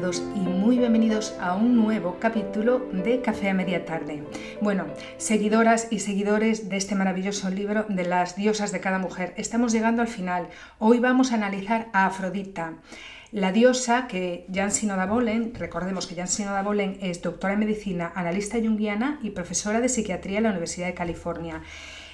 Y muy bienvenidos a un nuevo capítulo de Café a Media Tarde. Bueno, seguidoras y seguidores de este maravilloso libro de las diosas de cada mujer, estamos llegando al final. Hoy vamos a analizar a Afrodita. La diosa que Jan Sinoda Bolen, recordemos que Jan Sinoda Bolen es doctora en medicina, analista junguiana y profesora de psiquiatría en la Universidad de California.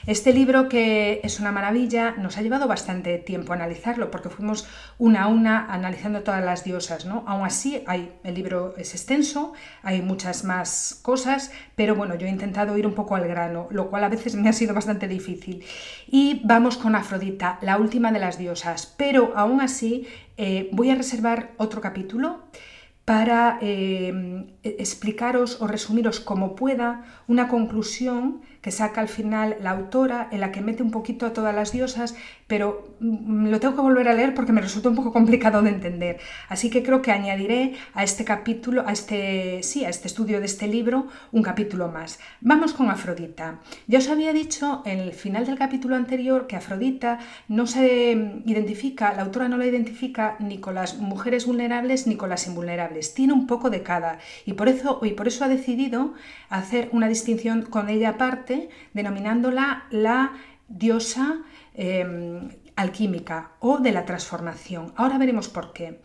Este libro, que es una maravilla, nos ha llevado bastante tiempo analizarlo, porque fuimos una a una analizando todas las diosas, ¿no? Aún así, el libro es extenso, hay muchas más cosas, pero bueno, yo he intentado ir un poco al grano, lo cual a veces me ha sido bastante difícil. Y vamos con Afrodita, la última de las diosas, pero aún así eh, voy a reservar otro capítulo para eh, explicaros o resumiros como pueda una conclusión que saca al final la autora, en la que mete un poquito a todas las diosas, pero mm, lo tengo que volver a leer porque me resulta un poco complicado de entender. Así que creo que añadiré a este capítulo, a este, sí, a este estudio de este libro, un capítulo más. Vamos con Afrodita. Ya os había dicho en el final del capítulo anterior que Afrodita no se identifica, la autora no la identifica ni con las mujeres vulnerables ni con las invulnerables. Tiene un poco de cada y por eso, y por eso ha decidido hacer una distinción con ella aparte denominándola la diosa em, alquímica o de la transformación. Ahora veremos por qué.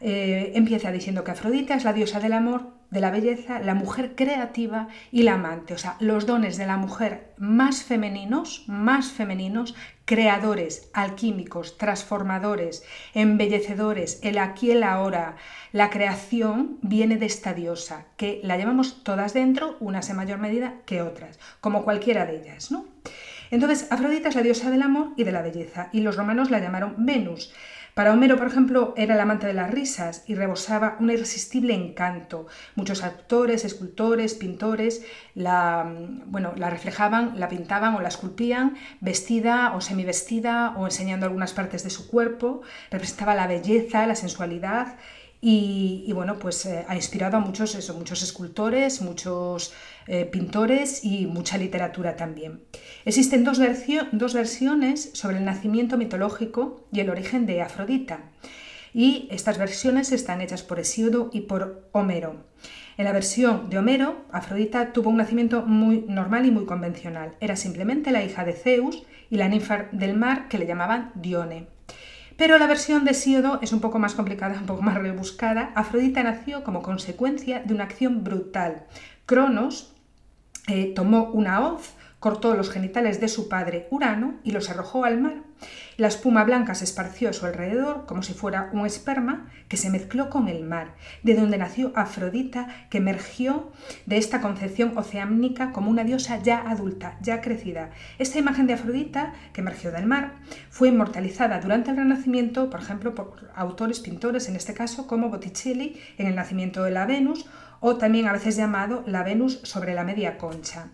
Eh, empieza diciendo que Afrodita es la diosa del amor, de la belleza, la mujer creativa y la amante, o sea, los dones de la mujer más femeninos, más femeninos, creadores, alquímicos, transformadores, embellecedores, el aquí y el ahora, la creación viene de esta diosa, que la llevamos todas dentro, unas en mayor medida que otras, como cualquiera de ellas, ¿no? Entonces, Afrodita es la diosa del amor y de la belleza, y los romanos la llamaron Venus. Para Homero, por ejemplo, era el amante de las risas y rebosaba un irresistible encanto. Muchos actores, escultores, pintores la, bueno, la reflejaban, la pintaban o la esculpían vestida o semivestida o enseñando algunas partes de su cuerpo. Representaba la belleza, la sensualidad y, bueno, pues eh, ha inspirado a muchos, muchos escultores, muchos eh, pintores y mucha literatura también. Existen dos, dos versiones sobre el nacimiento mitológico y el origen de Afrodita, y estas versiones están hechas por Hesíodo y por Homero. En la versión de Homero, Afrodita tuvo un nacimiento muy normal y muy convencional. Era simplemente la hija de Zeus y la ninfa del mar que le llamaban Dione. Pero la versión de Hesíodo es un poco más complicada, un poco más rebuscada. Afrodita nació como consecuencia de una acción brutal. Cronos, eh, tomó una hoz, cortó los genitales de su padre Urano y los arrojó al mar. La espuma blanca se esparció a su alrededor como si fuera un esperma que se mezcló con el mar, de donde nació Afrodita, que emergió de esta concepción oceánica como una diosa ya adulta, ya crecida. Esta imagen de Afrodita, que emergió del mar, fue inmortalizada durante el Renacimiento, por ejemplo, por autores, pintores, en este caso, como Botticelli en el nacimiento de la Venus, o también a veces llamado la Venus sobre la media concha.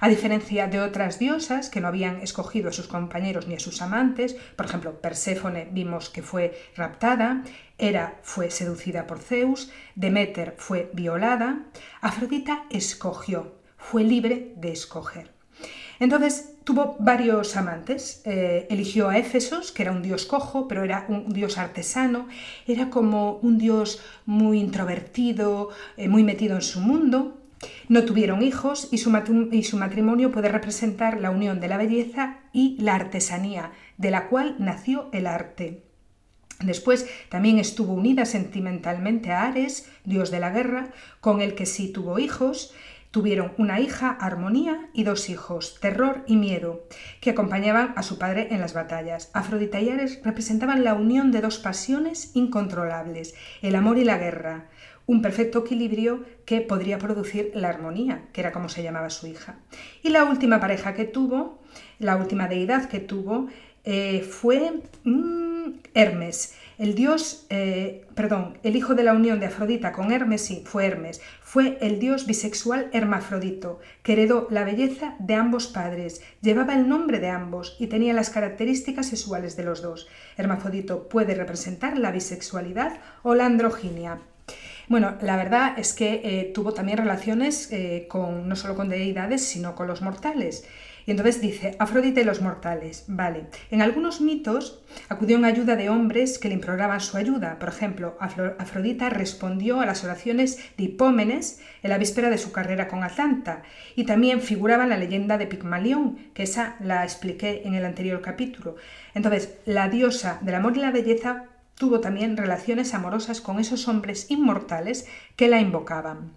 A diferencia de otras diosas que no habían escogido a sus compañeros ni a sus amantes, por ejemplo, Perséfone vimos que fue raptada, Hera fue seducida por Zeus, Deméter fue violada, Afrodita escogió, fue libre de escoger. Entonces tuvo varios amantes. Eh, eligió a Éfesos, que era un dios cojo, pero era un dios artesano. Era como un dios muy introvertido, eh, muy metido en su mundo. No tuvieron hijos y su, y su matrimonio puede representar la unión de la belleza y la artesanía, de la cual nació el arte. Después también estuvo unida sentimentalmente a Ares, dios de la guerra, con el que sí tuvo hijos, Tuvieron una hija, Armonía, y dos hijos, Terror y Miedo, que acompañaban a su padre en las batallas. Afrodita y Ares representaban la unión de dos pasiones incontrolables, el amor y la guerra, un perfecto equilibrio que podría producir la armonía, que era como se llamaba su hija. Y la última pareja que tuvo, la última deidad que tuvo, eh, fue mm, Hermes, El dios, eh, perdón, el hijo de la unión de Afrodita con Hermes, sí, fue Hermes, fue el dios bisexual Hermafrodito, que heredó la belleza de ambos padres, llevaba el nombre de ambos y tenía las características sexuales de los dos. Hermafrodito puede representar la bisexualidad o la androginia. Bueno, la verdad es que eh, tuvo también relaciones eh, con, no solo con deidades, sino con los mortales. Y entonces dice, Afrodita y los mortales. Vale. En algunos mitos acudió en ayuda de hombres que le imploraban su ayuda. Por ejemplo, Afrodita respondió a las oraciones de Hipómenes en la víspera de su carrera con Atlanta. Y también figuraba en la leyenda de Pigmalión, que esa la expliqué en el anterior capítulo. Entonces, la diosa del amor y la belleza tuvo también relaciones amorosas con esos hombres inmortales que la invocaban.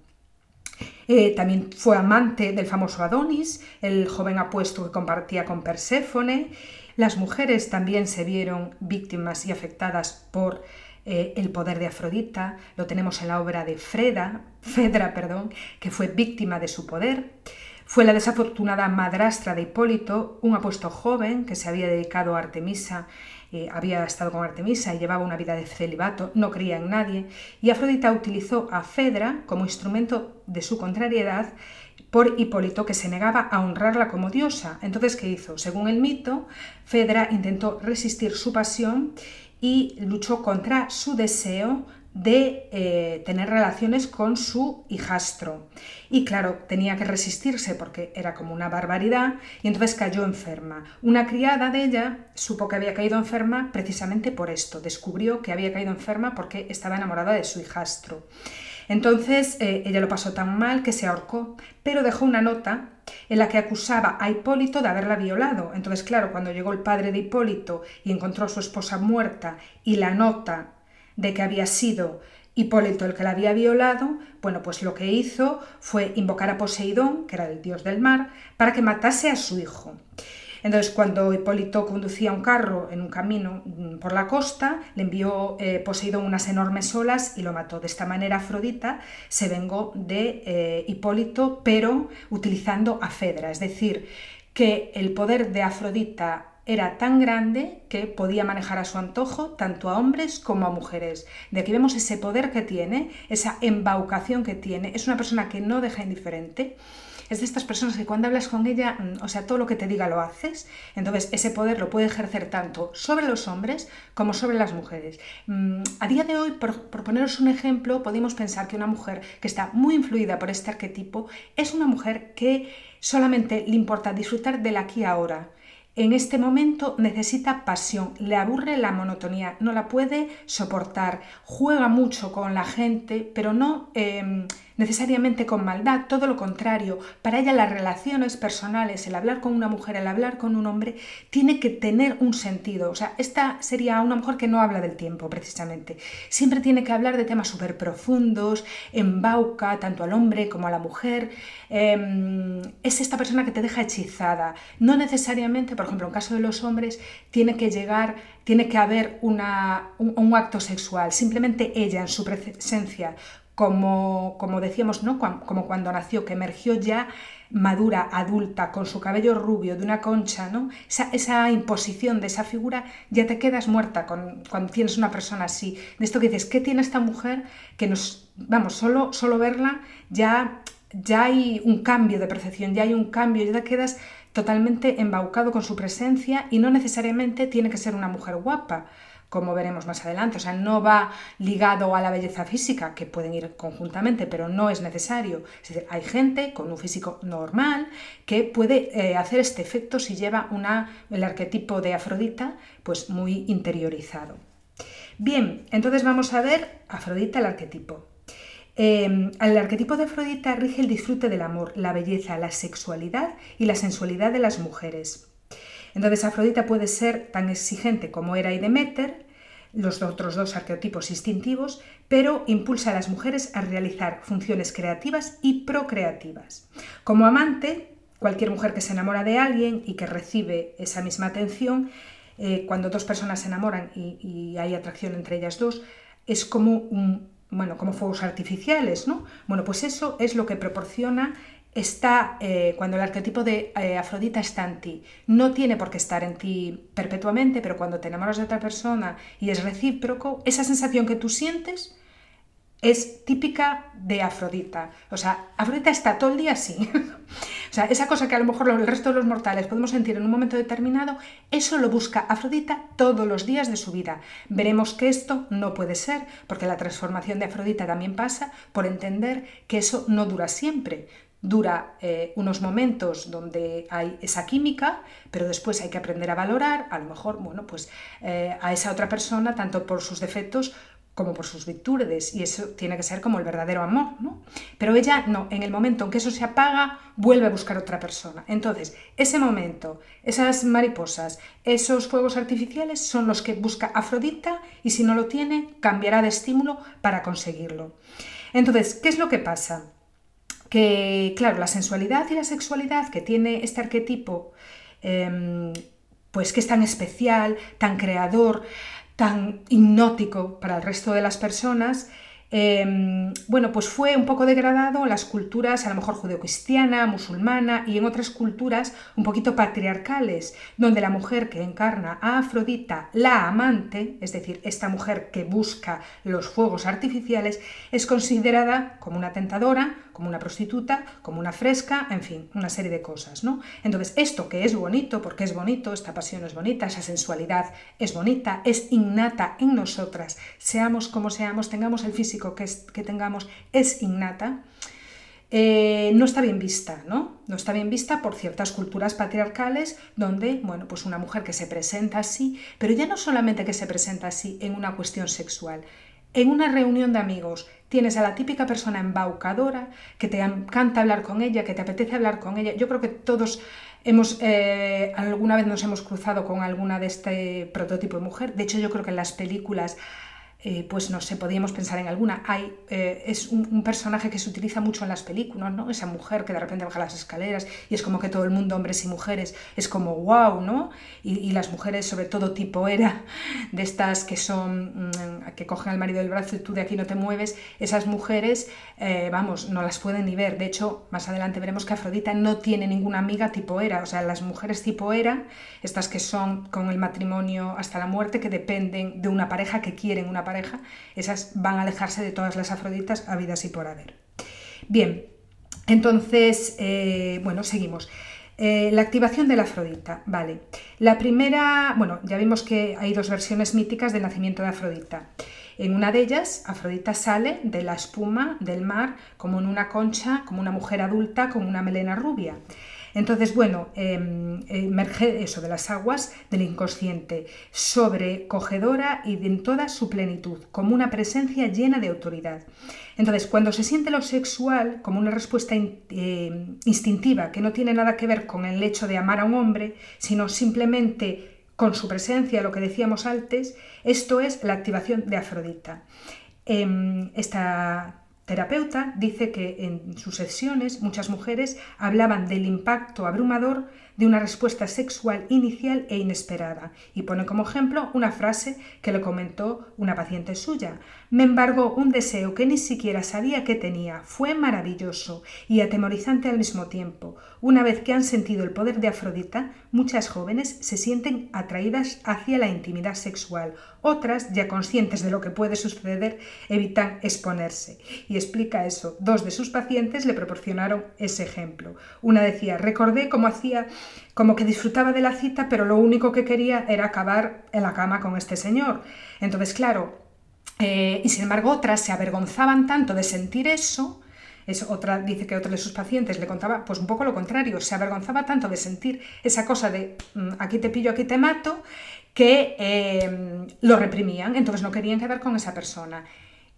Eh, también fue amante del famoso Adonis, el joven apuesto que compartía con Perséfone. Las mujeres también se vieron víctimas y afectadas por eh, el poder de Afrodita. Lo tenemos en la obra de Freda, Fedra, perdón, que fue víctima de su poder. Fue la desafortunada madrastra de Hipólito, un apuesto joven que se había dedicado a Artemisa había estado con Artemisa y llevaba una vida de celibato, no creía en nadie, y Afrodita utilizó a Fedra como instrumento de su contrariedad por Hipólito, que se negaba a honrarla como diosa. Entonces, ¿qué hizo? Según el mito, Fedra intentó resistir su pasión y luchó contra su deseo de eh, tener relaciones con su hijastro. Y claro, tenía que resistirse porque era como una barbaridad y entonces cayó enferma. Una criada de ella supo que había caído enferma precisamente por esto. Descubrió que había caído enferma porque estaba enamorada de su hijastro. Entonces eh, ella lo pasó tan mal que se ahorcó, pero dejó una nota en la que acusaba a Hipólito de haberla violado. Entonces, claro, cuando llegó el padre de Hipólito y encontró a su esposa muerta y la nota de que había sido Hipólito el que la había violado, bueno, pues lo que hizo fue invocar a Poseidón, que era el dios del mar, para que matase a su hijo. Entonces, cuando Hipólito conducía un carro en un camino mm, por la costa, le envió eh, Poseidón unas enormes olas y lo mató. De esta manera, Afrodita se vengó de eh, Hipólito, pero utilizando a Fedra, es decir, que el poder de Afrodita era tan grande que podía manejar a su antojo tanto a hombres como a mujeres. De aquí vemos ese poder que tiene, esa embaucación que tiene. Es una persona que no deja indiferente. Es de estas personas que cuando hablas con ella, mm, o sea, todo lo que te diga lo haces. Entonces, ese poder lo puede ejercer tanto sobre los hombres como sobre las mujeres. Mm, a día de hoy, por, por poneros un ejemplo, podemos pensar que una mujer que está muy influida por este arquetipo es una mujer que solamente le importa disfrutar del aquí y ahora en este momento necesita pasión, le aburre la monotonía, no la puede soportar, juega mucho con la gente, pero no... Em, necesariamente con maldad, todo lo contrario. Para ella las relaciones personales, el hablar con una mujer, el hablar con un hombre, tiene que tener un sentido. O sea, esta sería una mujer que no habla del tiempo, precisamente. Siempre tiene que hablar de temas súper profundos, embauca tanto al hombre como a la mujer. Em, es esta persona que te deja hechizada. No necesariamente, por ejemplo, en caso de los hombres, tiene que llegar, tiene que haber un acto sexual. Simplemente ella en su presencia como, como decíamos, ¿no? como cuando nació, que emergió ya madura, adulta, con su cabello rubio, de una concha, ¿no? Esa, imposición de esa figura, ya te quedas muerta con, cuando tienes una persona así. De esto que dices, ¿qué tiene esta mujer? Que nos, vamos, solo, solo verla ya, ya hay un cambio de percepción, ya hay un cambio, ya te quedas totalmente embaucado con su presencia y no necesariamente tiene que ser una mujer guapa como veremos más adelante. O sea, no va ligado a la belleza física, que pueden ir conjuntamente, pero no es necesario. Es decir, hay gente con un físico normal que puede eh, hacer este efecto si lleva una, el arquetipo de Afrodita pues muy interiorizado. Bien, entonces vamos a ver Afrodita, el arquetipo. Eh, el arquetipo de Afrodita rige el disfrute del amor, la belleza, la sexualidad y la sensualidad de las mujeres. Entonces Afrodita puede ser tan exigente como Hera y Demeter, los otros dos arquetipos instintivos, pero impulsa a las mujeres a realizar funciones creativas y procreativas. Como amante, cualquier mujer que se enamora de alguien y que recibe esa misma atención, eh, cuando dos personas se enamoran y, y, hay atracción entre ellas dos, es como un, bueno, como fuegos artificiales, ¿no? Bueno, pues eso es lo que proporciona está, eh, cuando el arquetipo de eh, Afrodita está en ti, no tiene por qué estar en ti perpetuamente, pero cuando te enamoras de otra persona y es recíproco, esa sensación que tú sientes es típica de Afrodita. O sea, Afrodita está todo el día así. o sea, esa cosa que a lo mejor el resto de los mortales podemos sentir en un momento determinado, eso lo busca Afrodita todos los días de su vida. Veremos que esto no puede ser, porque la transformación de Afrodita también pasa por entender que eso no dura siempre dura eh, unos momentos donde hay esa química, pero después hay que aprender a valorar, a lo mejor, bueno, pues eh, a esa otra persona, tanto por sus defectos como por sus virtudes, y eso tiene que ser como el verdadero amor, ¿no? Pero ella no, en el momento en que eso se apaga, vuelve a buscar otra persona. Entonces, ese momento, esas mariposas, esos fuegos artificiales son los que busca Afrodita y si no lo tiene, cambiará de estímulo para conseguirlo. Entonces, ¿qué es lo que pasa? Que, claro, la sensualidad y la sexualidad que tiene este arquetipo, em, pues que es tan especial, tan creador, tan hipnótico para el resto de las personas, Em, bueno, pues fue un poco degradado en las culturas, a lo mejor judeocristiana, musulmana y en otras culturas un poquito patriarcales, donde la mujer que encarna a Afrodita, la amante, es decir, esta mujer que busca los fuegos artificiales, es considerada como una tentadora, como una prostituta, como una fresca, en fin, una serie de cosas, ¿no? Entonces, esto que es bonito, porque es bonito, esta pasión es bonita, esa sensualidad es bonita, es innata en nosotras, seamos como seamos, tengamos el físico que, tengamos es innata, eh, no está bien vista, ¿no? No está bien vista por ciertas culturas patriarcales donde, bueno, pues una mujer que se presenta así, pero ya no solamente que se presenta así en una cuestión sexual, en una reunión de amigos tienes a la típica persona embaucadora que te encanta hablar con ella, que te apetece hablar con ella. Yo creo que todos hemos eh, alguna vez nos hemos cruzado con alguna de este prototipo de mujer. De hecho, yo creo que en las películas eh, pues no sé, podríamos pensar en alguna. Hay, eh, es un, personaje que se utiliza mucho en las películas, ¿no? Esa mujer que de repente baja las escaleras y es como que todo el mundo, hombres y mujeres, es como wow, ¿no? Y, las mujeres, sobre todo tipo era, de estas que son, mm, que cogen al marido del brazo y tú de aquí no te mueves, esas mujeres, eh, vamos, no las pueden ni ver. De hecho, más adelante veremos que Afrodita no tiene ninguna amiga tipo era, o sea, las mujeres tipo era, estas que son con el matrimonio hasta la muerte, que dependen de una pareja, que quieren una pareja, esas van a alejarse de todas las afroditas habidas y por haber. Bien, entonces, eh, bueno, seguimos. Eh, la activación de la Afrodita, vale. La primera, bueno, ya vimos que hay dos versiones míticas del nacimiento de Afrodita. En una de ellas, Afrodita sale de la espuma del mar como en una concha, como una mujer adulta con una melena rubia. Entonces, bueno, em, emerge eso de las aguas del inconsciente, sobrecogedora y en toda su plenitud, como una presencia llena de autoridad. Entonces, cuando se siente lo sexual como una respuesta eh, instintiva, que no tiene nada que ver con el hecho de amar a un hombre, sino simplemente con su presencia, lo que decíamos antes, esto es la activación de Afrodita. Em, esta terapeuta dice que en sus sesiones muchas mujeres hablaban del impacto abrumador de una respuesta sexual inicial e inesperada y pone como ejemplo una frase que le comentó una paciente suya. Me embargó un deseo que ni siquiera sabía que tenía. Fue maravilloso y atemorizante al mismo tiempo. Una vez que han sentido el poder de Afrodita, muchas jóvenes se sienten atraídas hacia la intimidad sexual. Otras, ya conscientes de lo que puede suceder, evitan exponerse. Y explica eso. Dos de sus pacientes le proporcionaron ese ejemplo. Una decía, recordé cómo hacía como que disfrutaba de la cita, pero lo único que quería era acabar en la cama con este señor. Entonces, claro, eh, y sin embargo otras se avergonzaban tanto de sentir eso, es otra, dice que otra de sus pacientes le contaba pues un poco lo contrario, se avergonzaba tanto de sentir esa cosa de mm, aquí te pillo, aquí te mato, que eh, lo reprimían, entonces no querían quedar con esa persona.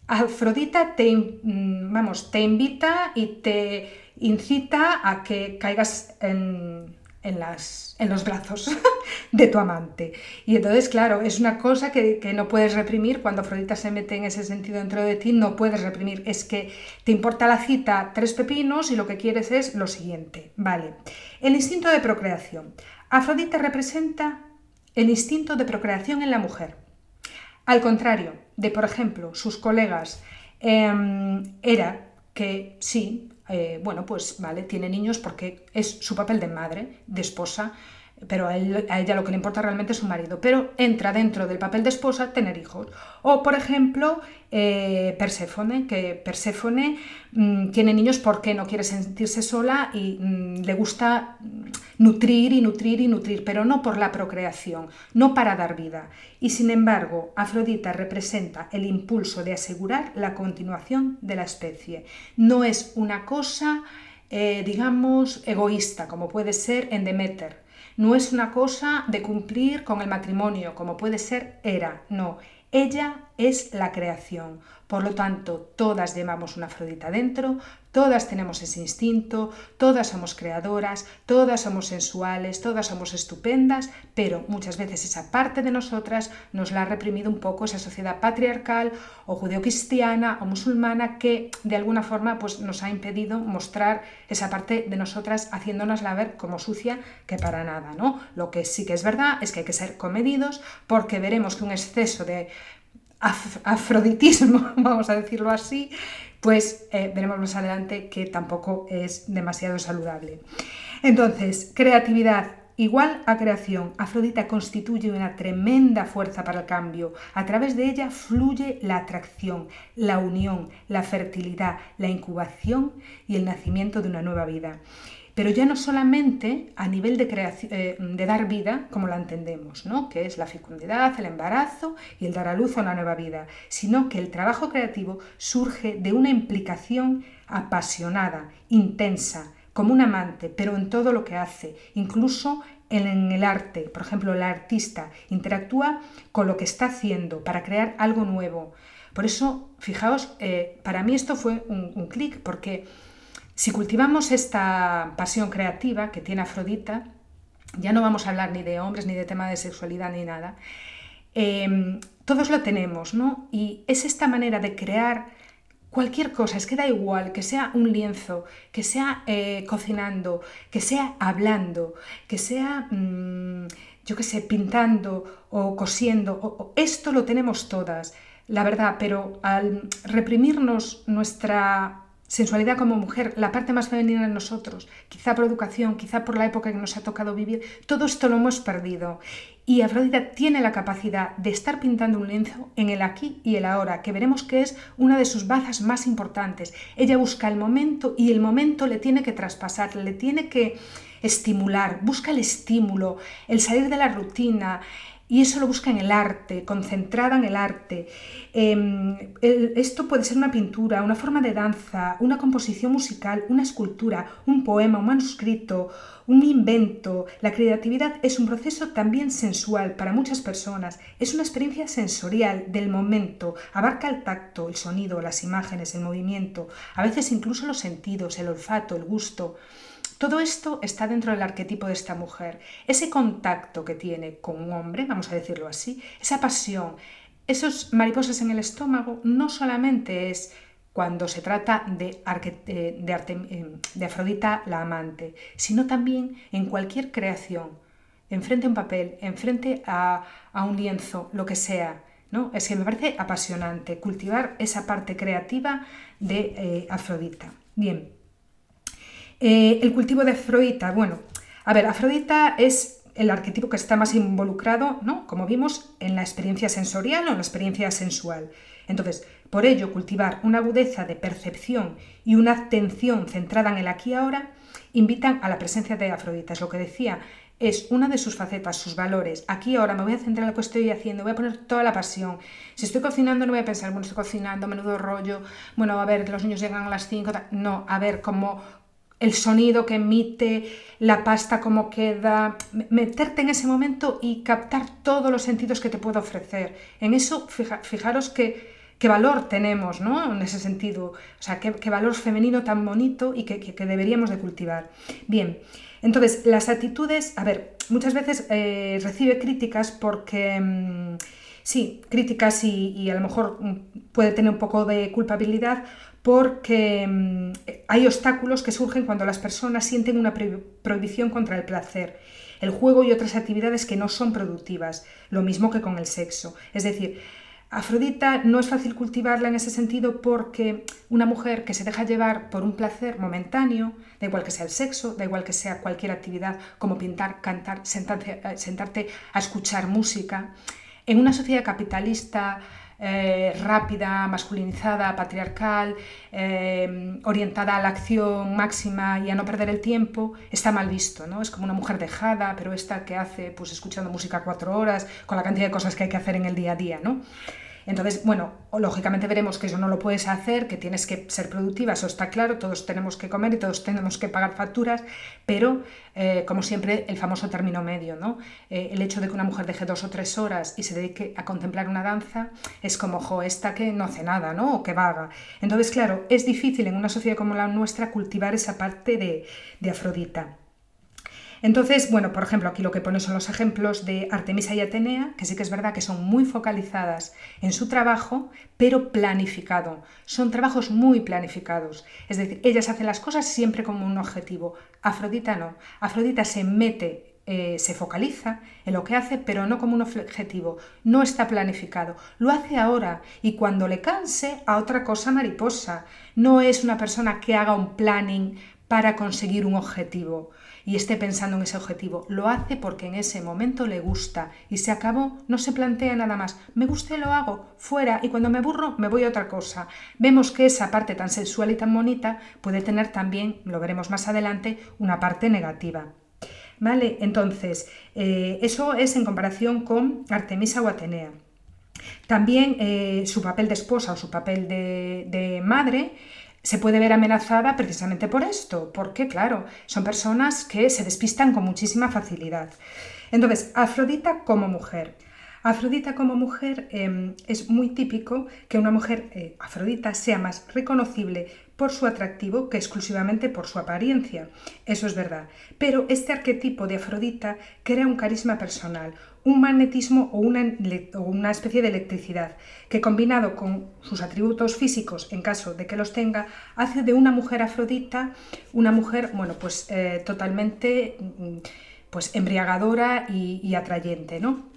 Afrodita te, mm, vamos, te invita y te incita a que caigas en, en, los brazos de tu amante. Y entonces, claro, es una cosa que, no puedes reprimir. Cuando Afrodita se mete en ese sentido dentro de ti, no puedes reprimir. Es que te importa la cita tres pepinos y lo que quieres es lo siguiente. Vale. El instinto de procreación. Afrodita representa el instinto de procreación en la mujer. Al contrario de, por ejemplo, sus colegas, eh, era que sí, eh, bueno, pues vale, tiene niños porque es su papel de madre, de esposa, pero a, ella lo que le importa realmente es su marido, pero entra dentro del papel de esposa tener hijos. O, por ejemplo, eh, Perséfone, que Perséfone mm, tiene niños porque no quiere sentirse sola y mm, le gusta mm, nutrir y nutrir y nutrir, pero no por la procreación, no para dar vida. Y sin embargo, Afrodita representa el impulso de asegurar la continuación de la especie. No es una cosa, eh, digamos, egoísta, como puede ser en Demeter no es una cosa de cumplir con el matrimonio, como puede ser Hera, no. Ella es la creación. Por lo tanto, todas llevamos una Afrodita dentro, todas tenemos ese instinto, todas somos creadoras, todas somos sensuales, todas somos estupendas, pero muchas veces esa parte de nosotras nos la ha reprimido un poco esa sociedad patriarcal o judeocristiana o musulmana que de alguna forma pues, nos ha impedido mostrar esa parte de nosotras haciéndonosla ver como sucia que para nada. ¿no? Lo que sí que es verdad es que hay que ser comedidos porque veremos que un exceso de afroditismo, vamos a decirlo así, pues eh, veremos más adelante que tampoco es demasiado saludable. Entonces, creatividad igual a creación. Afrodita constituye una tremenda fuerza para el cambio. A través de ella fluye la atracción, la unión, la fertilidad, la incubación y el nacimiento de una nueva vida pero ya no solamente a nivel de, eh, de dar vida, como la entendemos, ¿no? que es la fecundidad, el embarazo y el dar a luz a una nueva vida, sino que el trabajo creativo surge de una implicación apasionada, intensa, como un amante, pero en todo lo que hace, incluso en el arte. Por ejemplo, el artista interactúa con lo que está haciendo para crear algo nuevo. Por eso, fijaos, eh, para mí esto fue un, un clic, porque si cultivamos esta pasión creativa que tiene Afrodita, ya no vamos a hablar ni de hombres, ni de tema de sexualidad, ni nada. Em, todos lo tenemos, ¿no? Y es esta manera de crear cualquier cosa, es que da igual, que sea un lienzo, que sea eh, cocinando, que sea hablando, que sea, mm, yo qué sé, pintando o cosiendo, esto lo tenemos todas, la verdad, pero al reprimirnos nuestra sensualidad como mujer, la parte más femenina en nosotros, quizá por educación, quizá por la época que nos ha tocado vivir, todo esto lo hemos perdido. Y Afrodita tiene la capacidad de estar pintando un lienzo en el aquí y el ahora, que veremos que es una de sus bazas más importantes. Ella busca el momento y el momento le tiene que traspasar, le tiene que estimular, busca el estímulo, el salir de la rutina, y eso lo busca en el arte, concentrada en el arte. Em, esto puede ser una pintura, una forma de danza, una composición musical, una escultura, un poema, un manuscrito, un invento. La creatividad es un proceso también sensual para muchas personas. Es una experiencia sensorial del momento. Abarca el tacto, el sonido, las imágenes, el movimiento, a veces incluso los sentidos, el olfato, el gusto. Todo esto está dentro del arquetipo de esta mujer. Ese contacto que tiene con un hombre, vamos a decirlo así, esa pasión, esos mariposas en el estómago, no solamente es cuando se trata de, eh, eh, de, Afrodita la amante, sino también en cualquier creación, enfrente a un papel, enfrente a, un lienzo, lo que sea. ¿no? Es que me parece apasionante cultivar esa parte creativa de eh, Afrodita. Bien, eh, el cultivo de Afrodita, bueno, a ver, Afrodita es el arquetipo que está más involucrado, ¿no? Como vimos, en la experiencia sensorial o en la experiencia sensual. Entonces, por ello, cultivar una agudeza de percepción y una atención centrada en el aquí y ahora invitan a la presencia de Afrodita. Es lo que decía, es una de sus facetas, sus valores. Aquí ahora me voy a centrar en lo que estoy haciendo, voy a poner toda la pasión. Si estoy cocinando no voy a pensar, bueno, estoy cocinando, menudo rollo, bueno, a ver, los niños llegan a las 5, no, a ver, cómo el sonido que emite, la pasta cómo queda, meterte en ese momento y captar todos los sentidos que te puedo ofrecer. En eso, fijaros qué, qué valor tenemos, ¿no? En ese sentido, o sea, qué, valor femenino tan bonito y que, deberíamos de cultivar. Bien, entonces, las actitudes, a ver, muchas veces eh, recibe críticas porque... Mm, sí, críticas y, a lo mejor mm, puede tener un poco de culpabilidad porque mm, hay obstáculos que surgen cuando las personas sienten una prohibición contra el placer, el juego y otras actividades que no son productivas, lo mismo que con el sexo. Es decir, Afrodita no es fácil cultivarla en ese sentido porque una mujer que se deja llevar por un placer momentáneo, da igual que sea el sexo, da igual que sea cualquier actividad como pintar, cantar, sentarte, eh, sentarte a escuchar música, en una sociedad capitalista eh, rápida, masculinizada, patriarcal, eh, orientada a la acción máxima y a no perder el tiempo, está mal visto, ¿no? Es como una mujer dejada, pero esta que hace, pues escuchando música cuatro horas, con la cantidad de cosas que hay que hacer en el día a día, ¿no? Entonces, bueno, lógicamente veremos que eso no lo puedes hacer, que tienes que ser productiva, eso está claro, todos tenemos que comer y todos tenemos que pagar facturas, pero eh, como siempre, el famoso término medio, ¿no? Eh, el hecho de que una mujer deje dos o tres horas y se dedique a contemplar una danza es como, jo, esta que no hace nada, ¿no? O que vaga. Entonces, claro, es difícil en una sociedad como la nuestra cultivar esa parte de, de Afrodita. Entonces, bueno, por ejemplo, aquí lo que pone son los ejemplos de Artemisa y Atenea, que sí que es verdad que son muy focalizadas en su trabajo, pero planificado. Son trabajos muy planificados. Es decir, ellas hacen las cosas siempre como un objetivo. Afrodita no. Afrodita se mete eh, se focaliza en lo que hace, pero no como un objetivo, no está planificado. Lo hace ahora y cuando le canse a otra cosa mariposa. No es una persona que haga un planning para conseguir un objetivo y esté pensando en ese objetivo. Lo hace porque en ese momento le gusta y se acabó, no se plantea nada más. Me gusta y lo hago, fuera, y cuando me aburro me voy a otra cosa. Vemos que esa parte tan sensual y tan bonita puede tener también, lo veremos más adelante, una parte negativa. ¿Vale? Entonces, eh, eso es en comparación con Artemisa o Atenea. También eh, su papel de esposa o su papel de madre se puede ver amenazada precisamente por esto, porque claro, son personas que se despistan con muchísima facilidad. Entonces, Afrodita como mujer. Afrodita como mujer em, es muy típico que una mujer eh, Afrodita sea más reconocible por su atractivo que exclusivamente por su apariencia. Eso es verdad. Pero este arquetipo de Afrodita crea un carisma personal, un magnetismo o una, una, especie de electricidad, que combinado con sus atributos físicos, en caso de que los tenga, hace de una mujer afrodita una mujer, bueno, pues eh, totalmente mm, pues embriagadora y, y atrayente, ¿no?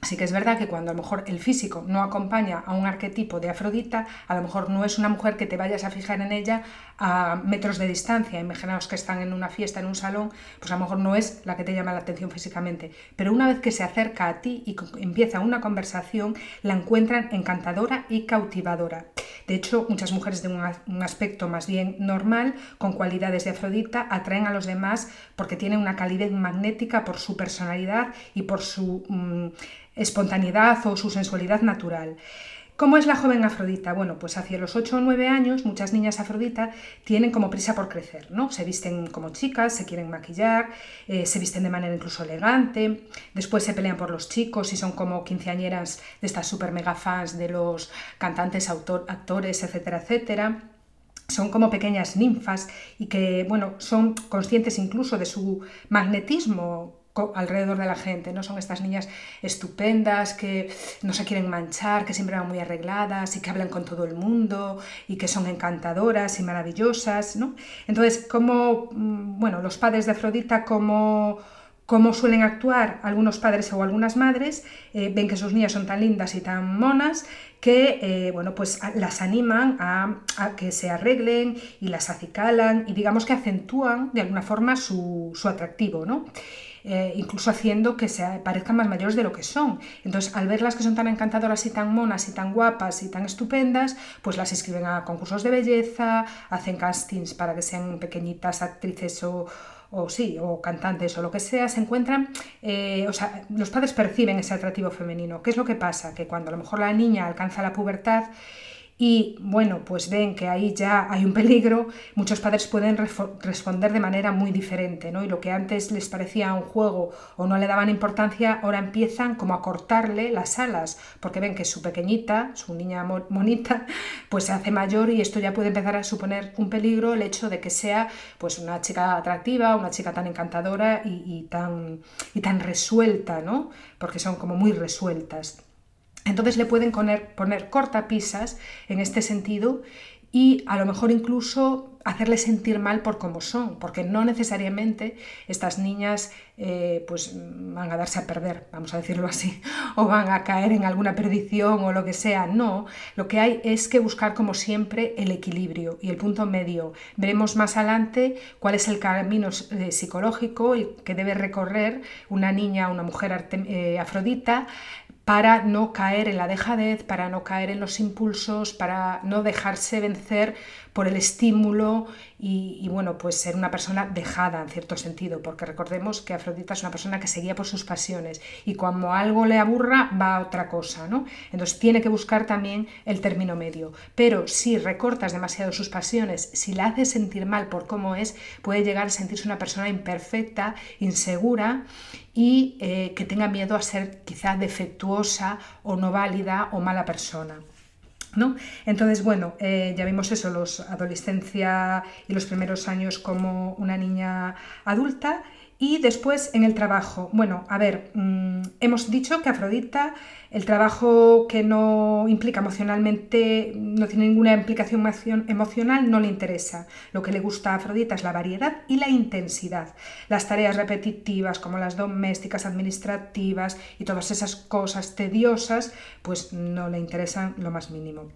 Así que es verdad que cuando a lo mejor el físico no acompaña a un arquetipo de Afrodita, a lo mejor no es una mujer que te vayas a fijar en ella a metros de distancia. Imaginaos que están en una fiesta, en un salón, pues a lo mejor no es la que te llama la atención físicamente. Pero una vez que se acerca a ti y empieza una conversación, la encuentran encantadora y cautivadora. De hecho, muchas mujeres de un aspecto más bien normal, con cualidades de Afrodita, atraen a los demás porque tienen una calidez magnética por su personalidad y por su... Mm, espontaneidad o su sensualidad natural. ¿Cómo es la joven Afrodita? Bueno, pues hacia los 8 o 9 años muchas niñas Afrodita tienen como prisa por crecer, ¿no? Se visten como chicas, se quieren maquillar, eh, se visten de manera incluso elegante, después se pelean por los chicos y son como quinceañeras de estas super mega fans de los cantantes, actores, etcétera, etcétera son como pequeñas ninfas y que, bueno, son conscientes incluso de su magnetismo alrededor de la gente, ¿no? Son estas niñas estupendas que no se quieren manchar, que siempre van muy arregladas y que hablan con todo el mundo y que son encantadoras y maravillosas, ¿no? Entonces, como, mm, bueno, los padres de Afrodita, como cómo suelen actuar algunos padres o algunas madres, eh, ven que sus niñas son tan lindas y tan monas que eh, bueno, pues las animan a, que se arreglen y las acicalan y digamos que acentúan de alguna forma su, su atractivo. ¿no? Eh, incluso haciendo que se parezcan más mayores de lo que son. Entonces, al verlas que son tan encantadoras y tan monas y tan guapas y tan estupendas, pues las inscriben a concursos de belleza, hacen castings para que sean pequeñitas actrices o, sí, o cantantes o lo que sea, se encuentran, eh, o sea, los padres perciben ese atractivo femenino. ¿Qué es lo que pasa? Que cuando a lo mejor la niña alcanza la pubertad, y bueno, pues ven que ahí ya hay un peligro, muchos padres pueden responder de manera muy diferente, ¿no? Y lo que antes les parecía un juego o no le daban importancia, ahora empiezan como a cortarle las alas, porque ven que su pequeñita, su niña monita, pues se hace mayor y esto ya puede empezar a suponer un peligro el hecho de que sea pues una chica atractiva, una chica tan encantadora y, tan, y tan resuelta, ¿no? Porque son como muy resueltas. Entonces le pueden poner, cortapisas en este sentido y a lo mejor incluso hacerle sentir mal por cómo son, porque no necesariamente estas niñas eh, pues van a darse a perder, vamos a decirlo así, o van a caer en alguna perdición o lo que sea. No, lo que hay es que buscar como siempre el equilibrio y el punto medio. Veremos más adelante cuál es el camino eh, psicológico que debe recorrer una niña, una mujer eh, afrodita para no caer en la dejadez, para no caer en los impulsos, para no dejarse vencer por el estímulo y, bueno, pues ser una persona dejada en cierto sentido, porque recordemos que Afrodita es una persona que seguía por sus pasiones y cuando algo le aburra va a otra cosa, ¿no? Entonces tiene que buscar también el término medio. Pero si recortas demasiado sus pasiones, si la haces sentir mal por cómo es, puede llegar a sentirse una persona imperfecta, insegura y eh, que tenga miedo a ser quizá defectuosa o no válida o mala persona. ¿No? Entonces, bueno, eh, ya vimos eso, los adolescencia y los primeros años como una niña adulta y después en el trabajo. Bueno, a ver, mm, hemos dicho que Afrodita, el trabajo que no implica emocionalmente, no tiene ninguna implicación emocional, no le interesa. Lo que le gusta a Afrodita es la variedad y la intensidad. Las tareas repetitivas como las domésticas, administrativas y todas esas cosas tediosas, pues no le interesan lo más mínimo.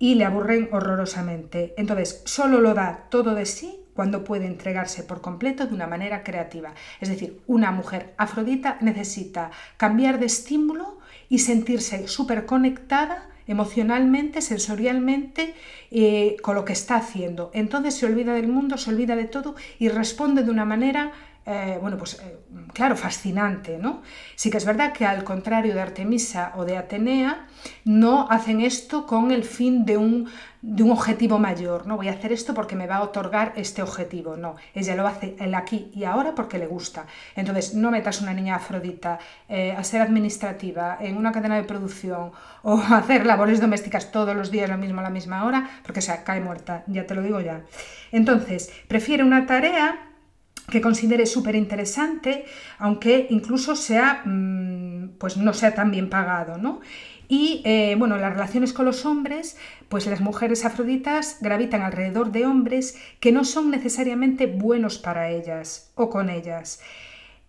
Y le aburren horrorosamente. Entonces, solo lo da todo de sí cuando puede entregarse por completo de una manera creativa. Es decir, una mujer afrodita necesita cambiar de estímulo y sentirse súper conectada emocionalmente, sensorialmente, eh, con lo que está haciendo. Entonces se olvida del mundo, se olvida de todo y responde de una manera eh, bueno, pues eh, claro, fascinante, ¿no? Sí que es verdad que al contrario de Artemisa o de Atenea, no hacen esto con el fin de un, de un objetivo mayor, no voy a hacer esto porque me va a otorgar este objetivo, no, ella lo hace el aquí y ahora porque le gusta. Entonces, no metas una niña afrodita eh, a ser administrativa en una cadena de producción o a hacer labores domésticas todos los días lo mismo a la misma hora, porque se cae muerta, ya te lo digo ya. Entonces, prefiere una tarea que considere súper interesante, aunque incluso sea, mm, pues no sea tan bien pagado, ¿no? Y eh, bueno, las relaciones con los hombres, pues las mujeres afroditas gravitan alrededor de hombres que no son necesariamente buenos para ellas o con ellas.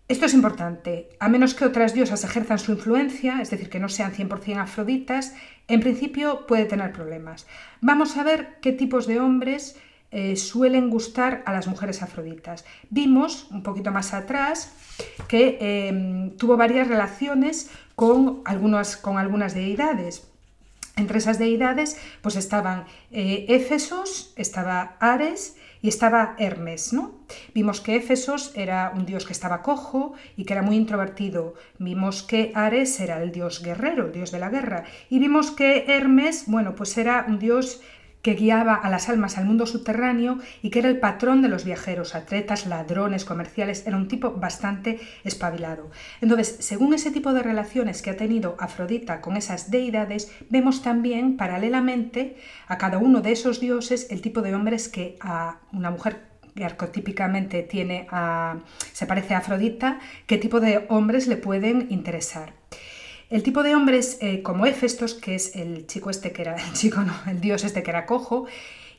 Esto es importante. A menos que otras diosas ejerzan su influencia, es decir, que no sean 100% afroditas, en principio puede tener problemas. Vamos a ver qué tipos de hombres eh, suelen gustar a las mujeres afroditas. Vimos un poquito más atrás que em, tuvo varias relaciones con, algunas, con algunas deidades. Entre esas deidades pues estaban eh, Éfesos, estaba Ares y estaba Hermes. ¿no? Vimos que Éfesos era un dios que estaba cojo y que era muy introvertido. Vimos que Ares era el dios guerrero, el dios de la guerra. Y vimos que Hermes, bueno, pues era un dios que guiaba a las almas al mundo subterráneo y que era el patrón de los viajeros, atletas, ladrones, comerciales, era un tipo bastante espabilado. Entonces, según ese tipo de relaciones que ha tenido Afrodita con esas deidades, vemos también paralelamente a cada uno de esos dioses el tipo de hombres que a una mujer que arquetípicamente tiene a, se parece a Afrodita, qué tipo de hombres le pueden interesar. El tipo de hombres eh, como Hefestos, que es el chico este que era, el chico no, el dios este que era cojo,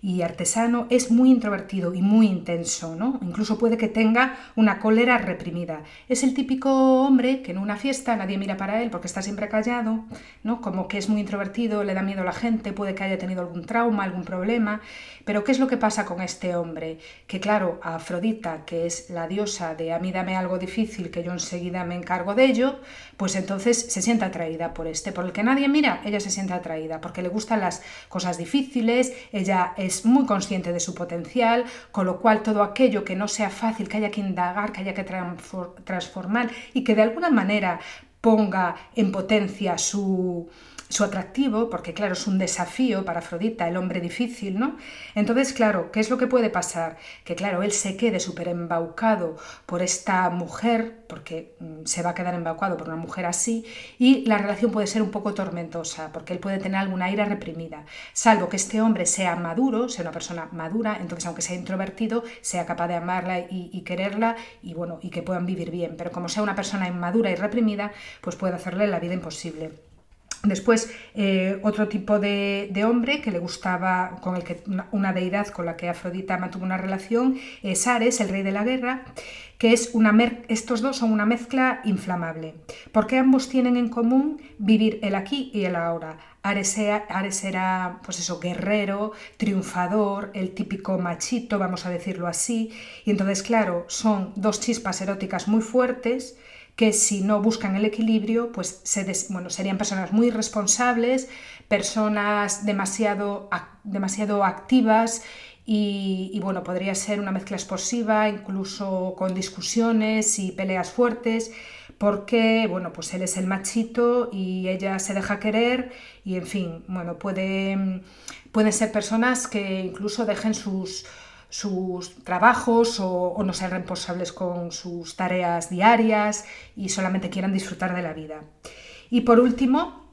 y artesano es muy introvertido y muy intenso, ¿no? Incluso puede que tenga una cólera reprimida. Es el típico hombre que en una fiesta nadie mira para él porque está siempre callado, ¿no? Como que es muy introvertido, le da miedo a la gente, puede que haya tenido algún trauma, algún problema. Pero ¿qué es lo que pasa con este hombre? Que claro, Afrodita, que es la diosa de a mí dame algo difícil que yo enseguida me encargo de ello, pues entonces se siente atraída por este, por el que nadie mira, ella se siente atraída porque le gustan las cosas difíciles, ella muy consciente de su potencial, con lo cual todo aquello que no sea fácil, que haya que indagar, que haya que transformar y que de alguna manera ponga en potencia su, su atractivo, porque claro, es un desafío para Afrodita, el hombre difícil, ¿no? Entonces, claro, ¿qué es lo que puede pasar? Que claro, él se quede súper embaucado por esta mujer, porque mm, se va a quedar embaucado por una mujer así, y la relación puede ser un poco tormentosa, porque él puede tener alguna ira reprimida, salvo que este hombre sea maduro, sea una persona madura, entonces aunque sea introvertido, sea capaz de amarla y, y quererla, y bueno, y que puedan vivir bien, pero como sea una persona inmadura y reprimida, pues puede hacerle la vida imposible. Después, eh, otro tipo de, hombre que le gustaba, con el que una, deidad con la que Afrodita mantuvo una relación, es Ares, el rey de la guerra, que es una estos dos son una mezcla inflamable, porque ambos tienen en común vivir el aquí y el ahora. Ares, Ares era, pues eso, guerrero, triunfador, el típico machito, vamos a decirlo así, y entonces, claro, son dos chispas eróticas muy fuertes que si no buscan el equilibrio, pues bueno, serían personas muy responsables, personas demasiado, demasiado activas y, bueno, podría ser una mezcla explosiva, incluso con discusiones y peleas fuertes, porque bueno, pues él es el machito y ella se deja querer y en fin, bueno, puede, pueden ser personas que incluso dejen sus sus trabajos o, no sean responsables con sus tareas diarias y solamente quieran disfrutar de la vida. Y por último,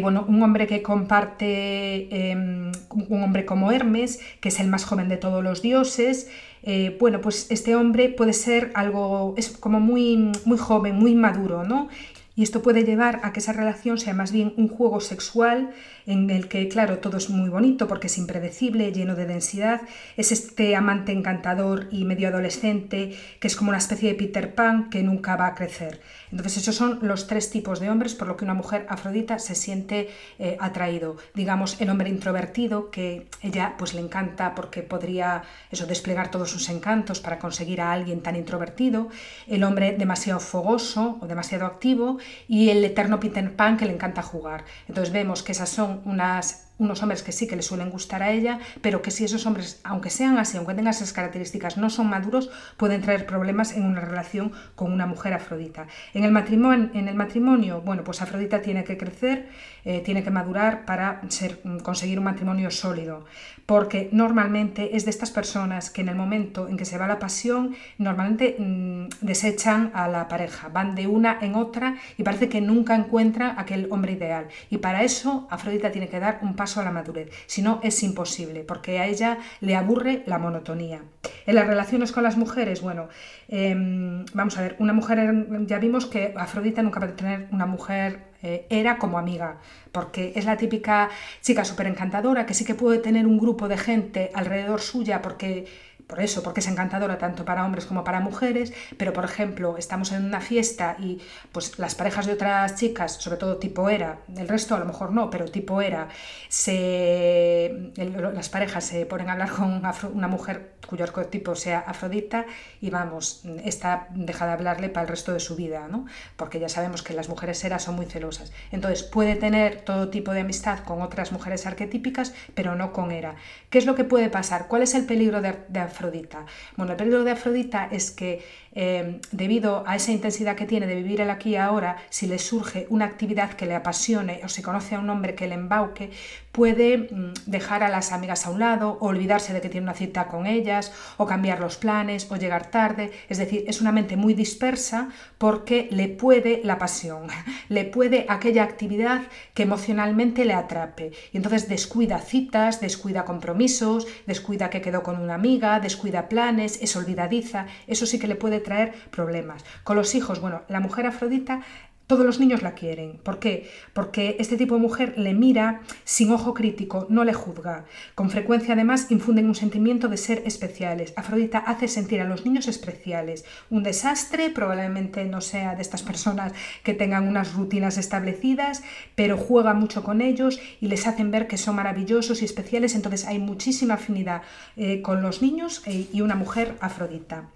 bueno, un hombre que comparte, em, un hombre como Hermes, que es el más joven de todos los dioses, eh, bueno, pues este hombre puede ser algo, es como muy, muy joven, muy maduro, ¿no? Y esto puede llevar a que esa relación sea más bien un juego sexual en el que, claro, todo es muy bonito porque es impredecible, lleno de densidad. Es este amante encantador y medio adolescente que es como una especie de Peter Pan que nunca va a crecer. Entonces esos son los tres tipos de hombres por lo que una mujer afrodita se siente eh, atraído. Digamos, el hombre introvertido que ella pues le encanta porque podría eso desplegar todos sus encantos para conseguir a alguien tan introvertido. El hombre demasiado fogoso o demasiado activo y el eterno Peter Pan que le encanta jugar. Entonces vemos que esas son unos hombres que sí que le suelen gustar a ella, pero que si esos hombres, aunque sean así, aunque tengan esas características, no son maduros, pueden traer problemas en una relación con una mujer afrodita. En el matrimonio, en el matrimonio bueno, pues Afrodita tiene que crecer, eh, tiene que madurar para ser, conseguir un matrimonio sólido, porque normalmente es de estas personas que en el momento en que se va la pasión, normalmente mm, desechan a la pareja, van de una en otra y parece que nunca encuentran aquel hombre ideal. Y para eso Afrodita tiene que dar un paso a la madurez, si no es imposible, porque a ella le aburre la monotonía. En las relaciones con las mujeres, bueno, em, vamos a ver, una mujer, ya vimos que Afrodita nunca puede tener una mujer eh, era como amiga, porque es la típica chica súper encantadora que sí que puede tener un grupo de gente alrededor suya porque por eso, porque es encantadora tanto para hombres como para mujeres, pero por ejemplo, estamos en una fiesta y pues las parejas de otras chicas, sobre todo tipo era, el resto a lo mejor no, pero tipo era, se, las parejas se ponen a hablar con una mujer cuyo arquetipo sea afrodita y vamos, esta deja de hablarle para el resto de su vida, ¿no? porque ya sabemos que las mujeres eras son muy celosas. Entonces puede tener todo tipo de amistad con otras mujeres arquetípicas, pero no con Hera. ¿Qué es lo que puede pasar? ¿Cuál es el peligro de, de Afrodita? Bueno, el peligro de Afrodita es que eh, debido a esa intensidad que tiene de vivir el aquí y ahora, si le surge una actividad que le apasione o se conoce a un hombre que le embauque, puede mm, dejar a las amigas a un lado, o olvidarse de que tiene una cita con ellas, o cambiar los planes, o llegar tarde. Es decir, es una mente muy dispersa porque le puede la pasión, le puede aquella actividad que emocionalmente le atrape. Y entonces descuida citas, descuida compromisos, descuida que quedó con una amiga, descuida planes, es olvidadiza. Eso sí que le puede traer problemas. Con los hijos, bueno, la mujer afrodita todos los niños la quieren. ¿Por qué? Porque este tipo de mujer le mira sin ojo crítico, no le juzga. Con frecuencia además infunden un sentimiento de ser especiales. Afrodita hace sentir a los niños especiales. Un desastre probablemente no sea de estas personas que tengan unas rutinas establecidas, pero juega mucho con ellos y les hacen ver que son maravillosos y especiales. Entonces hay muchísima afinidad eh, con los niños eh, y una mujer afrodita.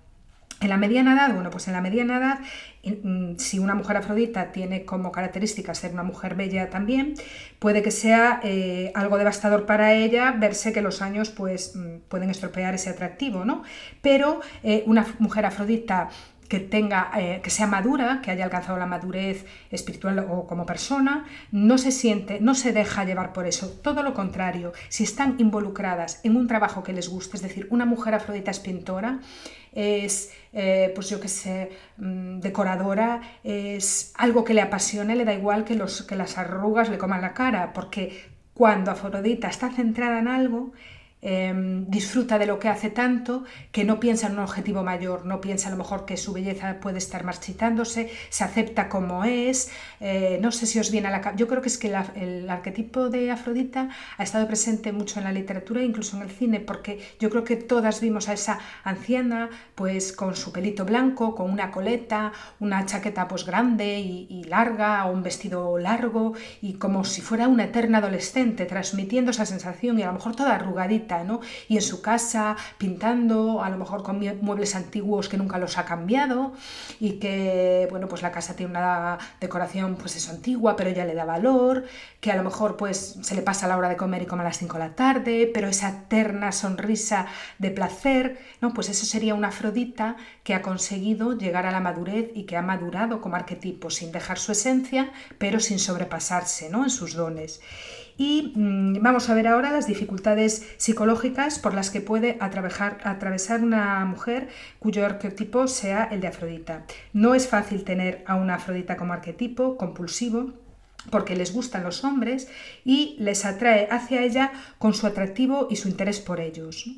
En la mediana edad, bueno, pues en la mediana edad, mm, si una mujer afrodita tiene como característica ser una mujer bella también, puede que sea eh, algo devastador para ella verse que los años pues mm, pueden estropear ese atractivo, ¿no? Pero eh, una mujer afrodita que tenga, eh, que sea madura, que haya alcanzado la madurez espiritual o como persona, no se siente, no se deja llevar por eso. Todo lo contrario, si están involucradas en un trabajo que les guste, es decir, una mujer afrodita es pintora, es, eh, pues yo qué sé, mm, decoradora, es algo que le apasione, le da igual que, los, que las arrugas le coman la cara, porque cuando Afrodita está centrada en algo, Em, disfruta de lo que hace tanto que no piensa en un objetivo mayor, no piensa a lo mejor que su belleza puede estar marchitándose, se acepta como es, eh, no sé si os viene a la Yo creo que es que el arquetipo de Afrodita ha estado presente mucho en la literatura incluso en el cine, porque yo creo que todas vimos a esa anciana pues con su pelito blanco, con una coleta, una chaqueta pues grande y, y larga, o un vestido largo y como si fuera una eterna adolescente, transmitiendo esa sensación y a lo mejor toda arrugadita y en su casa pintando, a lo mejor con muebles antiguos que nunca los ha cambiado y que, bueno, pues la casa tiene una decoración pues es antigua, pero ya le da valor, que a lo mejor pues se le pasa la hora de comer y come a las 5 de la tarde, pero esa eterna sonrisa de placer, ¿no? Pues eso sería una Afrodita que ha conseguido llegar a la madurez y que ha madurado como arquetipo sin dejar su esencia, pero sin sobrepasarse, ¿no? En sus dones. Y mm, vamos a ver ahora las dificultades psicológicas por las que puede atravesar una mujer cuyo arquetipo sea el de Afrodita. No es fácil tener a una Afrodita como arquetipo compulsivo porque les gustan los hombres y les atrae hacia ella con su atractivo y su interés por ellos.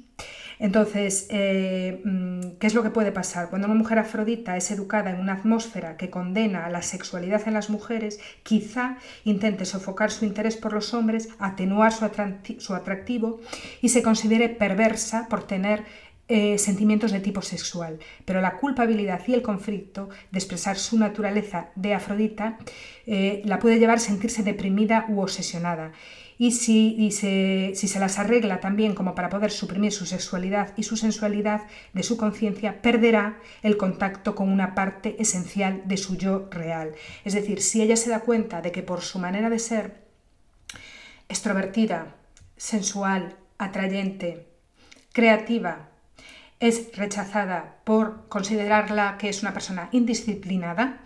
Entonces, eh, mm, ¿qué es lo que puede pasar? Cuando una mujer afrodita es educada en una atmósfera que condena a la sexualidad en las mujeres, quizá intente sofocar su interés por los hombres, atenuar su, atractivo y se considere perversa por tener eh, sentimientos de tipo sexual, pero la culpabilidad y el conflicto de expresar su naturaleza de Afrodita eh, la puede llevar a sentirse deprimida u obsesionada y si, se, si se las arregla también como para poder suprimir su sexualidad y su sensualidad de su conciencia, perderá el contacto con una parte esencial de su yo real. Es decir, si ella se da cuenta de que por su manera de ser extrovertida, sensual, atrayente, creativa, es rechazada por considerarla que es una persona indisciplinada,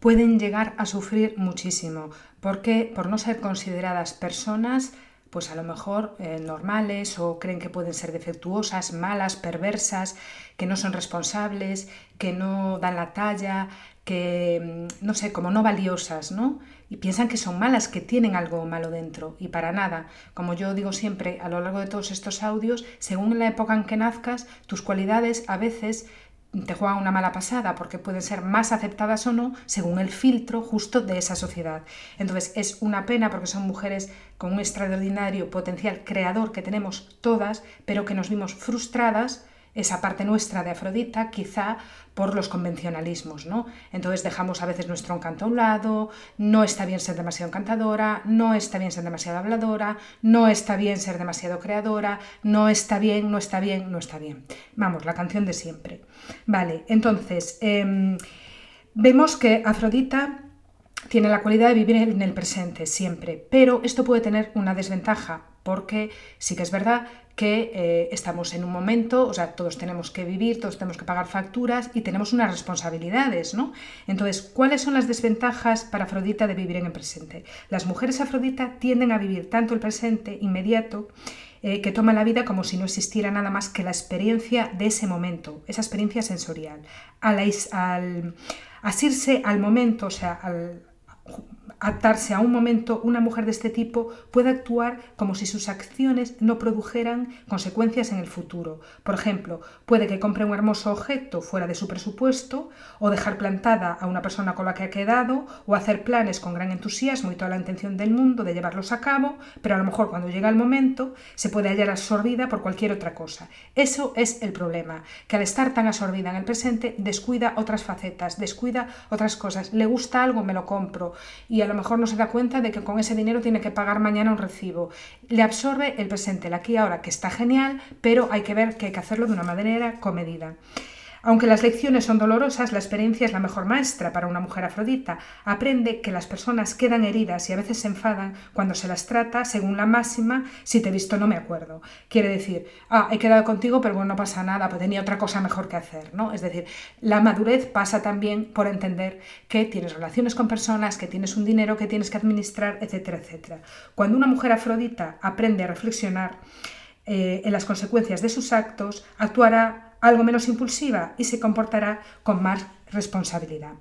pueden llegar a sufrir muchísimo, porque por no ser consideradas personas, pues a lo mejor eh, normales o creen que pueden ser defectuosas, malas, perversas, que no son responsables, que no dan la talla, que, mm, no sé, como no valiosas, ¿no? Y piensan que son malas, que tienen algo malo dentro. Y para nada, como yo digo siempre a lo largo de todos estos audios, según la época en que nazcas, tus cualidades a veces te juegan una mala pasada porque pueden ser más aceptadas o no según el filtro justo de esa sociedad. Entonces es una pena porque son mujeres con un extraordinario potencial creador que tenemos todas, pero que nos vimos frustradas esa parte nuestra de Afrodita, quizá por los convencionalismos, ¿no? Entonces dejamos a veces nuestro encanto a un lado, no está bien ser demasiado encantadora, no está bien ser demasiado habladora, no está bien ser demasiado creadora, no está bien, no está bien, no está bien. Vamos, la canción de siempre. Vale, entonces, em, vemos que Afrodita tiene la cualidad de vivir en el presente siempre, pero esto puede tener una desventaja porque sí que es verdad que eh, estamos en un momento, o sea, todos tenemos que vivir, todos tenemos que pagar facturas y tenemos unas responsabilidades, ¿no? Entonces, ¿cuáles son las desventajas para Afrodita de vivir en el presente? Las mujeres Afrodita tienden a vivir tanto el presente inmediato eh, que toman la vida como si no existiera nada más que la experiencia de ese momento, esa experiencia sensorial. Al, al asirse al momento, o sea, al, atarse a un momento, una mujer de este tipo puede actuar como si sus acciones no produjeran consecuencias en el futuro. Por ejemplo, puede que compre un hermoso objeto fuera de su presupuesto, o dejar plantada a una persona con la que ha quedado, o hacer planes con gran entusiasmo y toda la intención del mundo de llevarlos a cabo, pero a lo mejor cuando llega el momento se puede hallar absorbida por cualquier otra cosa. Eso es el problema, que al estar tan absorbida en el presente descuida otras facetas, descuida otras cosas. Le gusta algo, me lo compro, y a lo mejor no se da cuenta de que con ese dinero tiene que pagar mañana un recibo. Le absorbe el presente, el aquí y ahora, que está genial, pero hay que ver que hay que hacerlo de una manera comedida. Aunque las lecciones son dolorosas, la experiencia es la mejor maestra para una mujer afrodita. Aprende que las personas quedan heridas y a veces se enfadan cuando se las trata según la máxima, si te he visto no me acuerdo. Quiere decir, ah, he quedado contigo, pero bueno, no pasa nada, pues tenía otra cosa mejor que hacer, ¿no? Es decir, la madurez pasa también por entender que tienes relaciones con personas, que tienes un dinero que tienes que administrar, etcétera, etcétera. Cuando una mujer afrodita aprende a reflexionar eh, en las consecuencias de sus actos, actuará algo menos impulsiva y se comportará con más responsabilidad.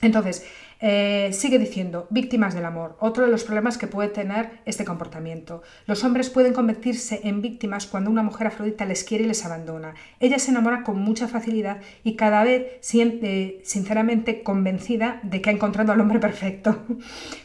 Entonces, eh, sigue diciendo, víctimas del amor, otro de los problemas que puede tener este comportamiento. Los hombres pueden convertirse en víctimas cuando una mujer afrodita les quiere y les abandona. Ella se enamora con mucha facilidad y cada vez siente sinceramente convencida de que ha encontrado al hombre perfecto.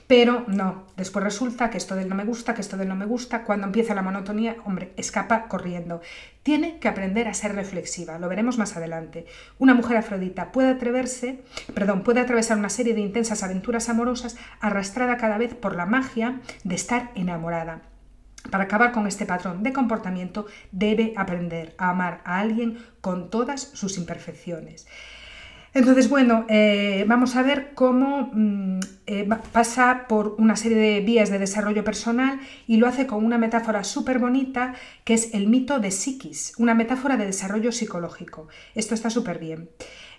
Pero no, después resulta que esto del no me gusta, que esto del no me gusta, cuando empieza la monotonía, hombre, escapa corriendo. Tiene que aprender a ser reflexiva, lo veremos más adelante. Una mujer afrodita puede atreverse, perdón, puede atravesar una serie de intensas aventuras amorosas arrastrada cada vez por la magia de estar enamorada. Para acabar con este patrón de comportamiento debe aprender a amar a alguien con todas sus imperfecciones. Entonces, bueno, eh, vamos a ver cómo mm, eh, pasa por una serie de vías de desarrollo personal y lo hace con una metáfora súper bonita que es el mito de psiquis, una metáfora de desarrollo psicológico. Esto está súper bien.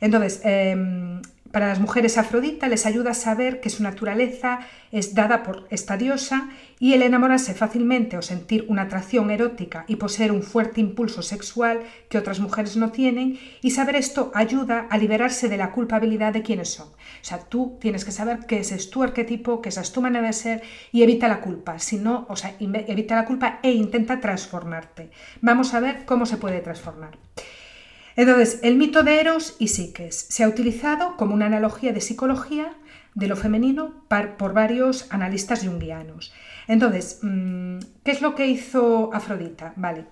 Entonces, em, para las mujeres Afrodita les ayuda a saber que su naturaleza es dada por esta diosa y el enamorarse fácilmente o sentir una atracción erótica y poseer un fuerte impulso sexual que otras mujeres no tienen y saber esto ayuda a liberarse de la culpabilidad de quienes son. O sea, tú tienes que saber que ese es tu arquetipo, que esa es tu manera de ser y evita la culpa, si no, o sea, evita la culpa e intenta transformarte. Vamos a ver cómo se puede transformar. Entonces, el mito de Eros y Psiques se ha utilizado como una analogía de psicología de lo femenino por varios analistas junguianos. Entonces, mm, ¿qué es lo que hizo Afrodita? Vale.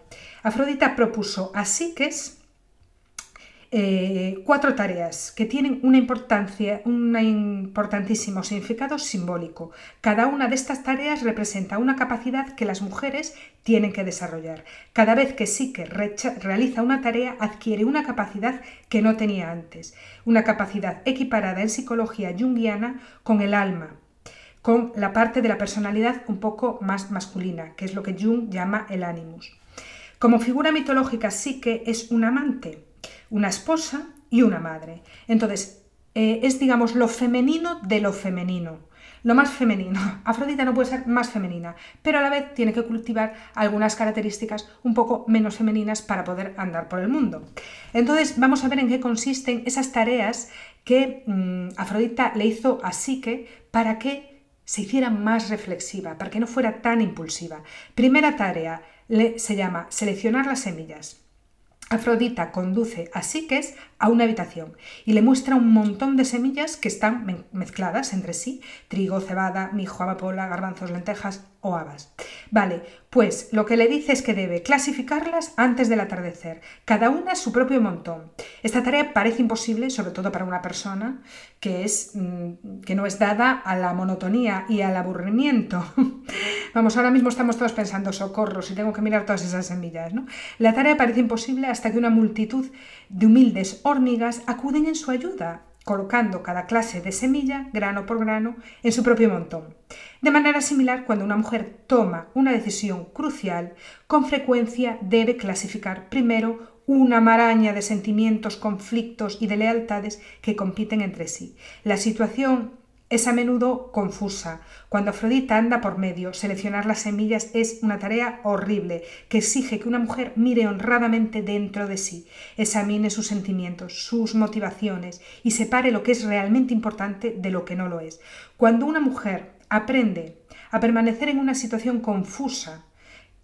Afrodita propuso a Psiques eh, cuatro tareas que tienen una importancia, un importantísimo significado simbólico. Cada una de estas tareas representa una capacidad que las mujeres tienen que desarrollar. Cada vez que sí que realiza una tarea adquiere una capacidad que no tenía antes, una capacidad equiparada en psicología junguiana con el alma, con la parte de la personalidad un poco más masculina, que es lo que Jung llama el animus. Como figura mitológica, sí que es un amante, una esposa y una madre. Entonces, eh, es, digamos, lo femenino de lo femenino. Lo más femenino. Afrodita no puede ser más femenina, pero a la vez tiene que cultivar algunas características un poco menos femeninas para poder andar por el mundo. Entonces, vamos a ver en qué consisten esas tareas que mm, Afrodita le hizo a Psique para que se hiciera más reflexiva, para que no fuera tan impulsiva. Primera tarea se llama seleccionar las semillas. Afrodita conduce a Psiques a una habitación y le muestra un montón de semillas que están mezcladas entre sí, trigo, cebada, mijo, amapola, garbanzos, lentejas o habas. Vale, pues lo que le dice es que debe clasificarlas antes del atardecer, cada una su propio montón. Esta tarea parece imposible, sobre todo para una persona que, es, mm, que no es dada a la monotonía y al aburrimiento. Vamos, ahora mismo estamos todos pensando, socorro, si tengo que mirar todas esas semillas. ¿no? La tarea parece imposible hasta que una multitud de humildes hormigas acuden en su ayuda, colocando cada clase de semilla, grano por grano, en su propio montón. De manera similar, cuando una mujer toma una decisión crucial, con frecuencia debe clasificar primero una maraña de sentimientos, conflictos y de lealtades que compiten entre sí. La situación es a menudo confusa. Cuando Afrodita anda por medio, seleccionar las semillas es una tarea horrible que exige que una mujer mire honradamente dentro de sí, examine sus sentimientos, sus motivaciones y separe lo que es realmente importante de lo que no lo es. Cuando una mujer aprende a permanecer en una situación confusa,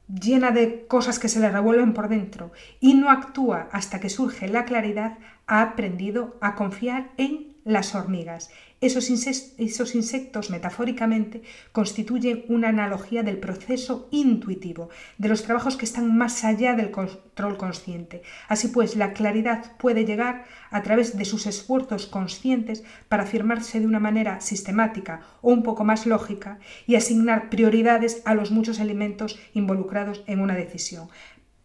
llena de cosas que se le revuelven por dentro y no actúa hasta que surge la claridad, ha aprendido a confiar en las hormigas. Esos, insectos, metafóricamente, constituyen una analogía del proceso intuitivo, de los trabajos que están más allá del control consciente. Así pues, la claridad puede llegar a través de sus esfuerzos conscientes para afirmarse de una manera sistemática o un poco más lógica y asignar prioridades a los muchos elementos involucrados en una decisión.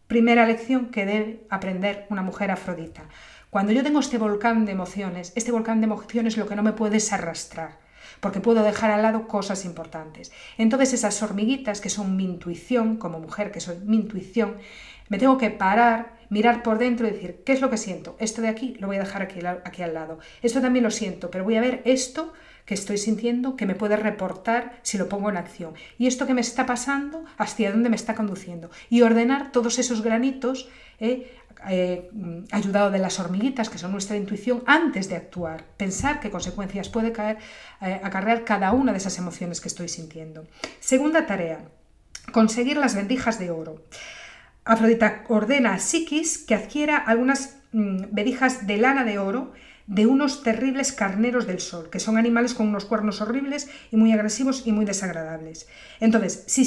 Primera lección que debe aprender una mujer afrodita. Cuando yo tengo este volcán de emociones, este volcán de emociones lo que no me puedes arrastrar, porque puedo dejar al lado cosas importantes. Entonces esas hormiguitas que son mi intuición, como mujer que soy mi intuición, me tengo que parar, mirar por dentro y decir, ¿qué es lo que siento? Esto de aquí lo voy a dejar aquí, aquí al lado. Esto también lo siento, pero voy a ver esto que estoy sintiendo que me puede reportar si lo pongo en acción. Y esto que me está pasando, hacia dónde me está conduciendo. Y ordenar todos esos granitos eh, eh, ayudado de las hormiguitas, que son nuestra intuición, antes de actuar. Pensar qué consecuencias puede caer, eh, acarrear cada una de esas emociones que estoy sintiendo. Segunda tarea, conseguir las vendijas de oro. Afrodita ordena a Psiquis que adquiera algunas mm, vendijas de lana de oro de unos terribles carneros del sol, que son animales con unos cuernos horribles y muy agresivos y muy desagradables. Entonces, si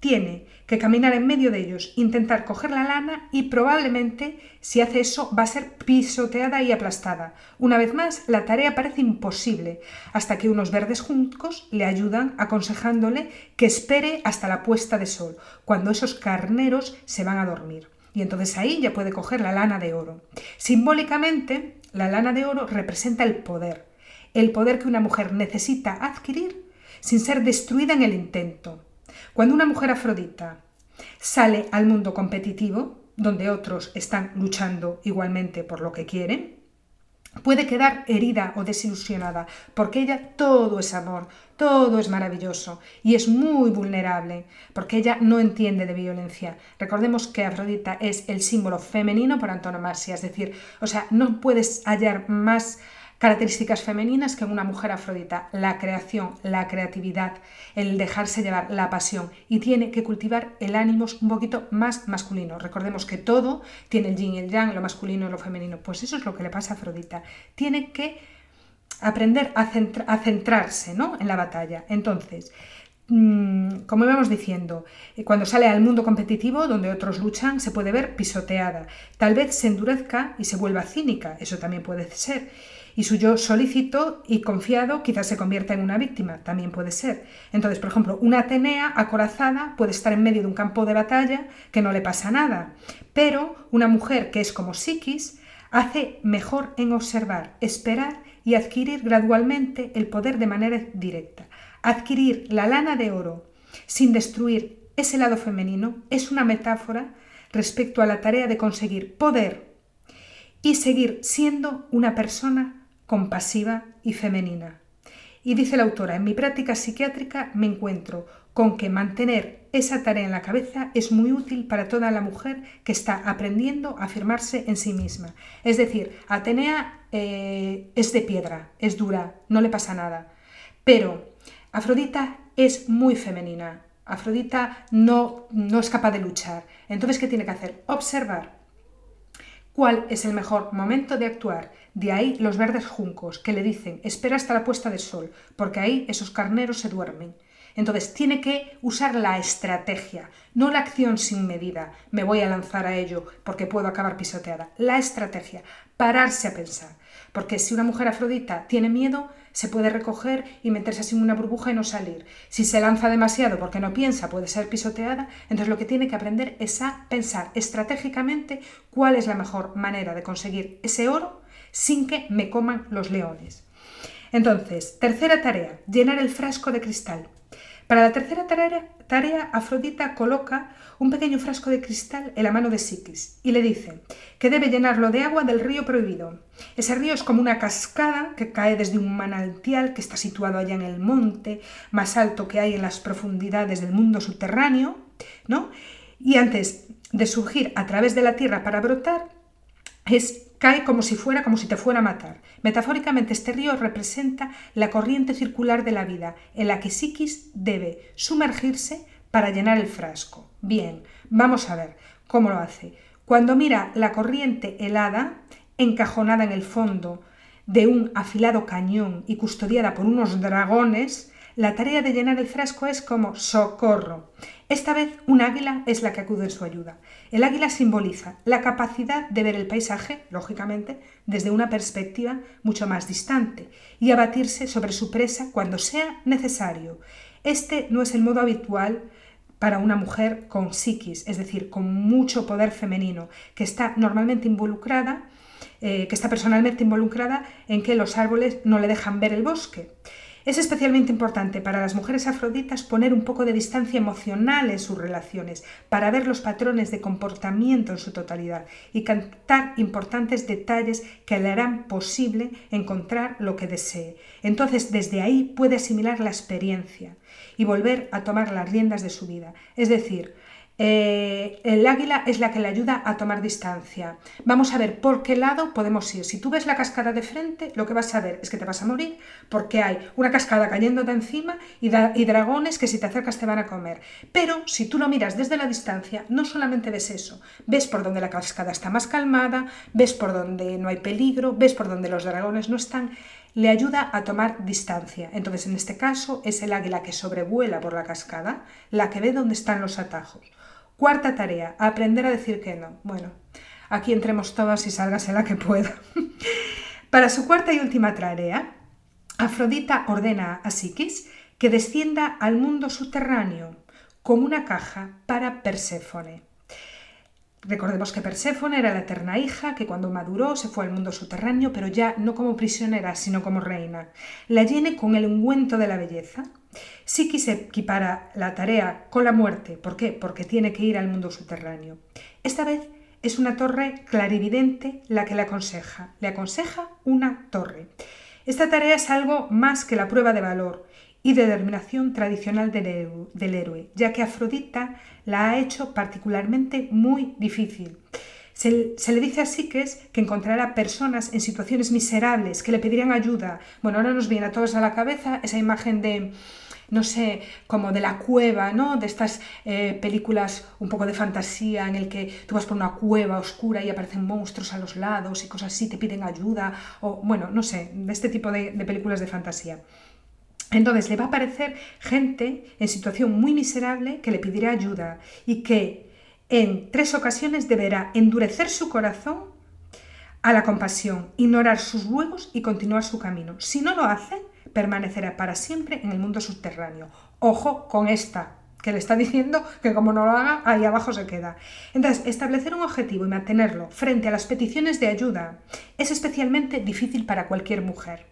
tiene que caminar en medio de ellos, intentar coger la lana y probablemente, si hace eso, va a ser pisoteada y aplastada. Una vez más, la tarea parece imposible, hasta que unos verdes juncos le ayudan aconsejándole que espere hasta la puesta de sol, cuando esos carneros se van a dormir. Y entonces ahí ya puede coger la lana de oro. Simbólicamente, la lana de oro representa el poder, el poder que una mujer necesita adquirir sin ser destruida en el intento. Cuando una mujer afrodita sale al mundo competitivo, donde otros están luchando igualmente por lo que quieren, puede quedar herida o desilusionada, porque ella todo es amor, todo es maravilloso y es muy vulnerable, porque ella no entiende de violencia. Recordemos que Afrodita es el símbolo femenino por antonomasia, es decir, o sea, no puedes hallar más Características femeninas que en una mujer afrodita, la creación, la creatividad, el dejarse llevar, la pasión y tiene que cultivar el ánimo un poquito más masculino. Recordemos que todo tiene el yin y el yang, lo masculino y lo femenino. Pues eso es lo que le pasa a Afrodita. Tiene que aprender a, centrarse ¿no? en la batalla. Entonces, mm, como íbamos diciendo, eh, cuando sale al mundo competitivo, donde otros luchan, se puede ver pisoteada. Tal vez se endurezca y se vuelva cínica, eso también puede ser y su yo solícito y confiado quizás se convierta en una víctima, también puede ser. Entonces, por ejemplo, una Atenea acorazada puede estar en medio de un campo de batalla que no le pasa nada, pero una mujer que es como Psiquis hace mejor en observar, esperar y adquirir gradualmente el poder de manera directa. Adquirir la lana de oro sin destruir ese lado femenino es una metáfora respecto a la tarea de conseguir poder y seguir siendo una persona compasiva y femenina. Y dice la autora, en mi práctica psiquiátrica me encuentro con que mantener esa tarea en la cabeza es muy útil para toda la mujer que está aprendiendo a afirmarse en sí misma. Es decir, Atenea eh, es de piedra, es dura, no le pasa nada. Pero Afrodita es muy femenina. Afrodita no, no es capaz de luchar. Entonces, ¿qué tiene que hacer? Observar cuál es el mejor momento de actuar. De ahí los verdes juncos que le dicen espera hasta la puesta de sol, porque ahí esos carneros se duermen. Entonces tiene que usar la estrategia, no la acción sin medida. Me voy a lanzar a ello porque puedo acabar pisoteada. La estrategia, pararse a pensar. Porque si una mujer afrodita tiene miedo, se puede recoger y meterse así en una burbuja y no salir. Si se lanza demasiado porque no piensa, puede ser pisoteada. Entonces lo que tiene que aprender es a pensar estratégicamente cuál es la mejor manera de conseguir ese oro sin que me coman los leones. Entonces, tercera tarea, llenar el frasco de cristal. Para la tercera tarea, Afrodita coloca un pequeño frasco de cristal en la mano de Psiquis y le dice que debe llenarlo de agua del río prohibido. Ese río es como una cascada que cae desde un manantial que está situado allá en el monte más alto que hay en las profundidades del mundo subterráneo, ¿no? Y antes de surgir a través de la tierra para brotar, es cae como si fuera como si te fuera a matar. Metafóricamente, este río representa la corriente circular de la vida, en la que Psiquis debe sumergirse para llenar el frasco. Bien, vamos a ver cómo lo hace. Cuando mira la corriente helada, encajonada en el fondo de un afilado cañón y custodiada por unos dragones, la tarea de llenar el frasco es como socorro. Esta vez un águila es la que acude en su ayuda. El águila simboliza la capacidad de ver el paisaje, lógicamente, desde una perspectiva mucho más distante y abatirse sobre su presa cuando sea necesario. Este no es el modo habitual para una mujer con psiquis, es decir, con mucho poder femenino, que está normalmente involucrada, eh, que está personalmente involucrada en que los árboles no le dejan ver el bosque. Es especialmente importante para las mujeres afroditas poner un poco de distancia emocional en sus relaciones para ver los patrones de comportamiento en su totalidad y captar importantes detalles que le harán posible encontrar lo que desee. Entonces desde ahí puede asimilar la experiencia y volver a tomar las riendas de su vida. Es decir, eh, el águila es la que le ayuda a tomar distancia. Vamos a ver por qué lado podemos ir. Si tú ves la cascada de frente, lo que vas a ver es que te vas a morir porque hay una cascada cayendo de encima y, y dragones que si te acercas te van a comer. Pero si tú lo miras desde la distancia, no solamente ves eso, ves por donde la cascada está más calmada, ves por donde no hay peligro, ves por donde los dragones no están le ayuda a tomar distancia. Entonces, en este caso, es el águila que sobrevuela por la cascada, la que ve dónde están los atajos. Cuarta tarea, aprender a decir que no. Bueno, aquí entremos todas y sálgase la que pueda. Para su cuarta y última tarea, Afrodita ordena a Psiquis que descienda al mundo subterráneo con una caja para Perséfone. Recordemos que Perséfone era la eterna hija que cuando maduró se fue al mundo subterráneo, pero ya no como prisionera, sino como reina. La llene con el ungüento de la belleza, Psiquis se equipara la tarea con la muerte. ¿Por qué? Porque tiene que ir al mundo subterráneo. Esta vez es una torre clarividente la que le aconseja. Le aconseja una torre. Esta tarea es algo más que la prueba de valor y de determinación tradicional del, héroe, ya que Afrodita la ha hecho particularmente muy difícil. Se, se, le dice a Psiques que encontrará personas en situaciones miserables que le pedirían ayuda. Bueno, ahora nos viene a todos a la cabeza esa imagen de no sé, como de la cueva, ¿no? De estas eh, películas un poco de fantasía en el que tú vas por una cueva oscura y aparecen monstruos a los lados y cosas así, te piden ayuda, o bueno, no sé, de este tipo de, de películas de fantasía. Entonces le va a aparecer gente en situación muy miserable que le pedirá ayuda y que en tres ocasiones deberá endurecer su corazón a la compasión, ignorar sus ruegos y continuar su camino. Si no lo hace, permanecerá para siempre en el mundo subterráneo. Ojo con esta, que le está diciendo que como no lo haga, ahí abajo se queda. Entonces, establecer un objetivo y mantenerlo frente a las peticiones de ayuda es especialmente difícil para cualquier mujer.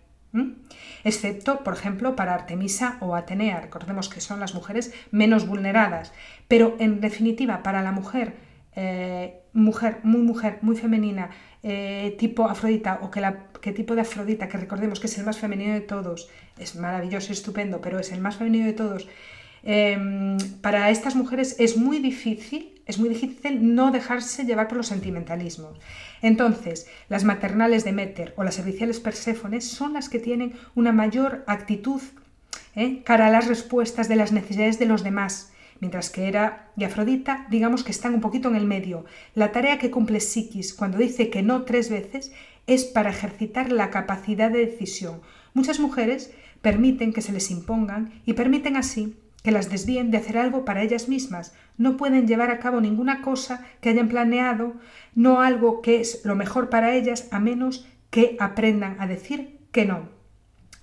excepto, por ejemplo, para Artemisa o Atenea. Recordemos que son las mujeres menos vulneradas, pero en definitiva, para la mujer, eh, mujer, muy mujer, muy femenina, eh, tipo Afrodita o que, la, tipo de Afrodita, que recordemos que es el más femenino de todos, es maravilloso, estupendo, pero es el más femenino de todos, em, para estas mujeres es muy difícil, es muy difícil no dejarse llevar por los sentimentalismos. Entonces, las maternales de Meter o las serviciales Perséfones son las que tienen una mayor actitud ¿eh? cara a las respuestas de las necesidades de los demás, mientras que Hera y Afrodita, digamos que están un poquito en el medio. La tarea que cumple Psiquis cuando dice que no tres veces es para ejercitar la capacidad de decisión. Muchas mujeres permiten que se les impongan y permiten así que las desvíen de hacer algo para ellas mismas. No pueden llevar a cabo ninguna cosa que hayan planeado, no algo que es lo mejor para ellas, a menos que aprendan a decir que no.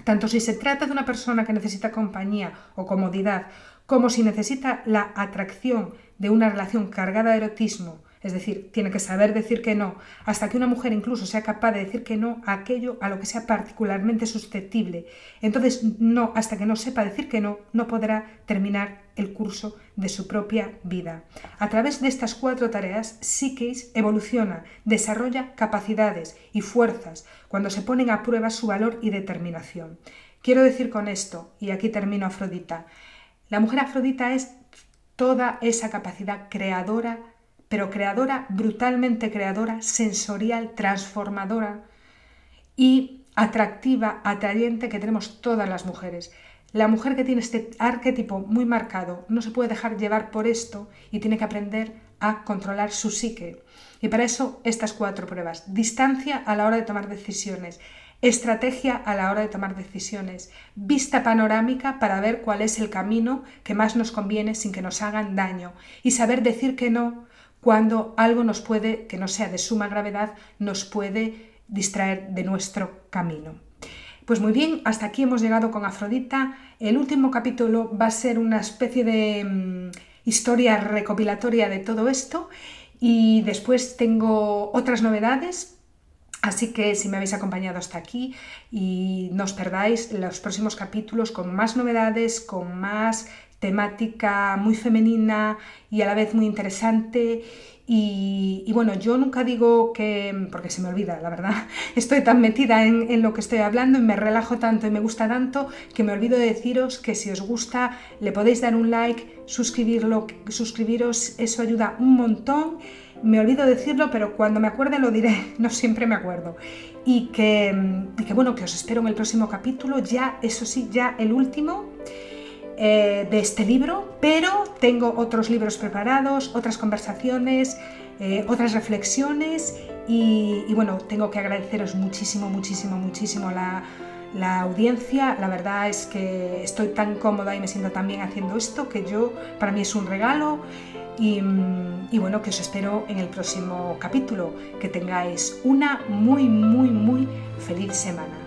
Tanto si se trata de una persona que necesita compañía o comodidad, como si necesita la atracción de una relación cargada de erotismo, es decir, tiene que saber decir que no, hasta que una mujer incluso sea capaz de decir que no a aquello a lo que sea particularmente susceptible. Entonces, no, hasta que no sepa decir que no, no podrá terminar el curso de su propia vida. A través de estas cuatro tareas, Psiquis evoluciona, desarrolla capacidades y fuerzas cuando se ponen a prueba su valor y determinación. Quiero decir con esto, y aquí termino Afrodita, la mujer afrodita es toda esa capacidad creadora, pero creadora, brutalmente creadora, sensorial, transformadora y atractiva, atrayente que tenemos todas las mujeres. La mujer que tiene este arquetipo muy marcado no se puede dejar llevar por esto y tiene que aprender a controlar su psique. Y para eso estas cuatro pruebas. Distancia a la hora de tomar decisiones, estrategia a la hora de tomar decisiones, vista panorámica para ver cuál es el camino que más nos conviene sin que nos hagan daño y saber decir que no cuando algo nos puede, que no sea de suma gravedad, nos puede distraer de nuestro camino. Pues muy bien, hasta aquí hemos llegado con Afrodita. El último capítulo va a ser una especie de mm, historia recopilatoria de todo esto y después tengo otras novedades Así que si me habéis acompañado hasta aquí y no os perdáis los próximos capítulos con más novedades, con más temática muy femenina y a la vez muy interesante. Y, bueno, yo nunca digo que, porque se me olvida, la verdad, estoy tan metida en, lo que estoy hablando y me relajo tanto y me gusta tanto que me olvido de deciros que si os gusta le podéis dar un like, suscribirlo, suscribiros, eso ayuda un montón me olvido decirlo, pero cuando me acuerde lo diré, no siempre me acuerdo. Y que, bueno, que os espero en el próximo capítulo, ya, eso sí, ya el último eh, de este libro, pero tengo otros libros preparados, otras conversaciones, eh, otras reflexiones y, bueno, tengo que agradeceros muchísimo, muchísimo, muchísimo la, la audiencia. La verdad es que estoy tan cómoda y me siento tan bien haciendo esto que yo, para mí es un regalo. Y, bueno, que os espero en el próximo capítulo. Que tengáis una muy, muy, muy feliz semana.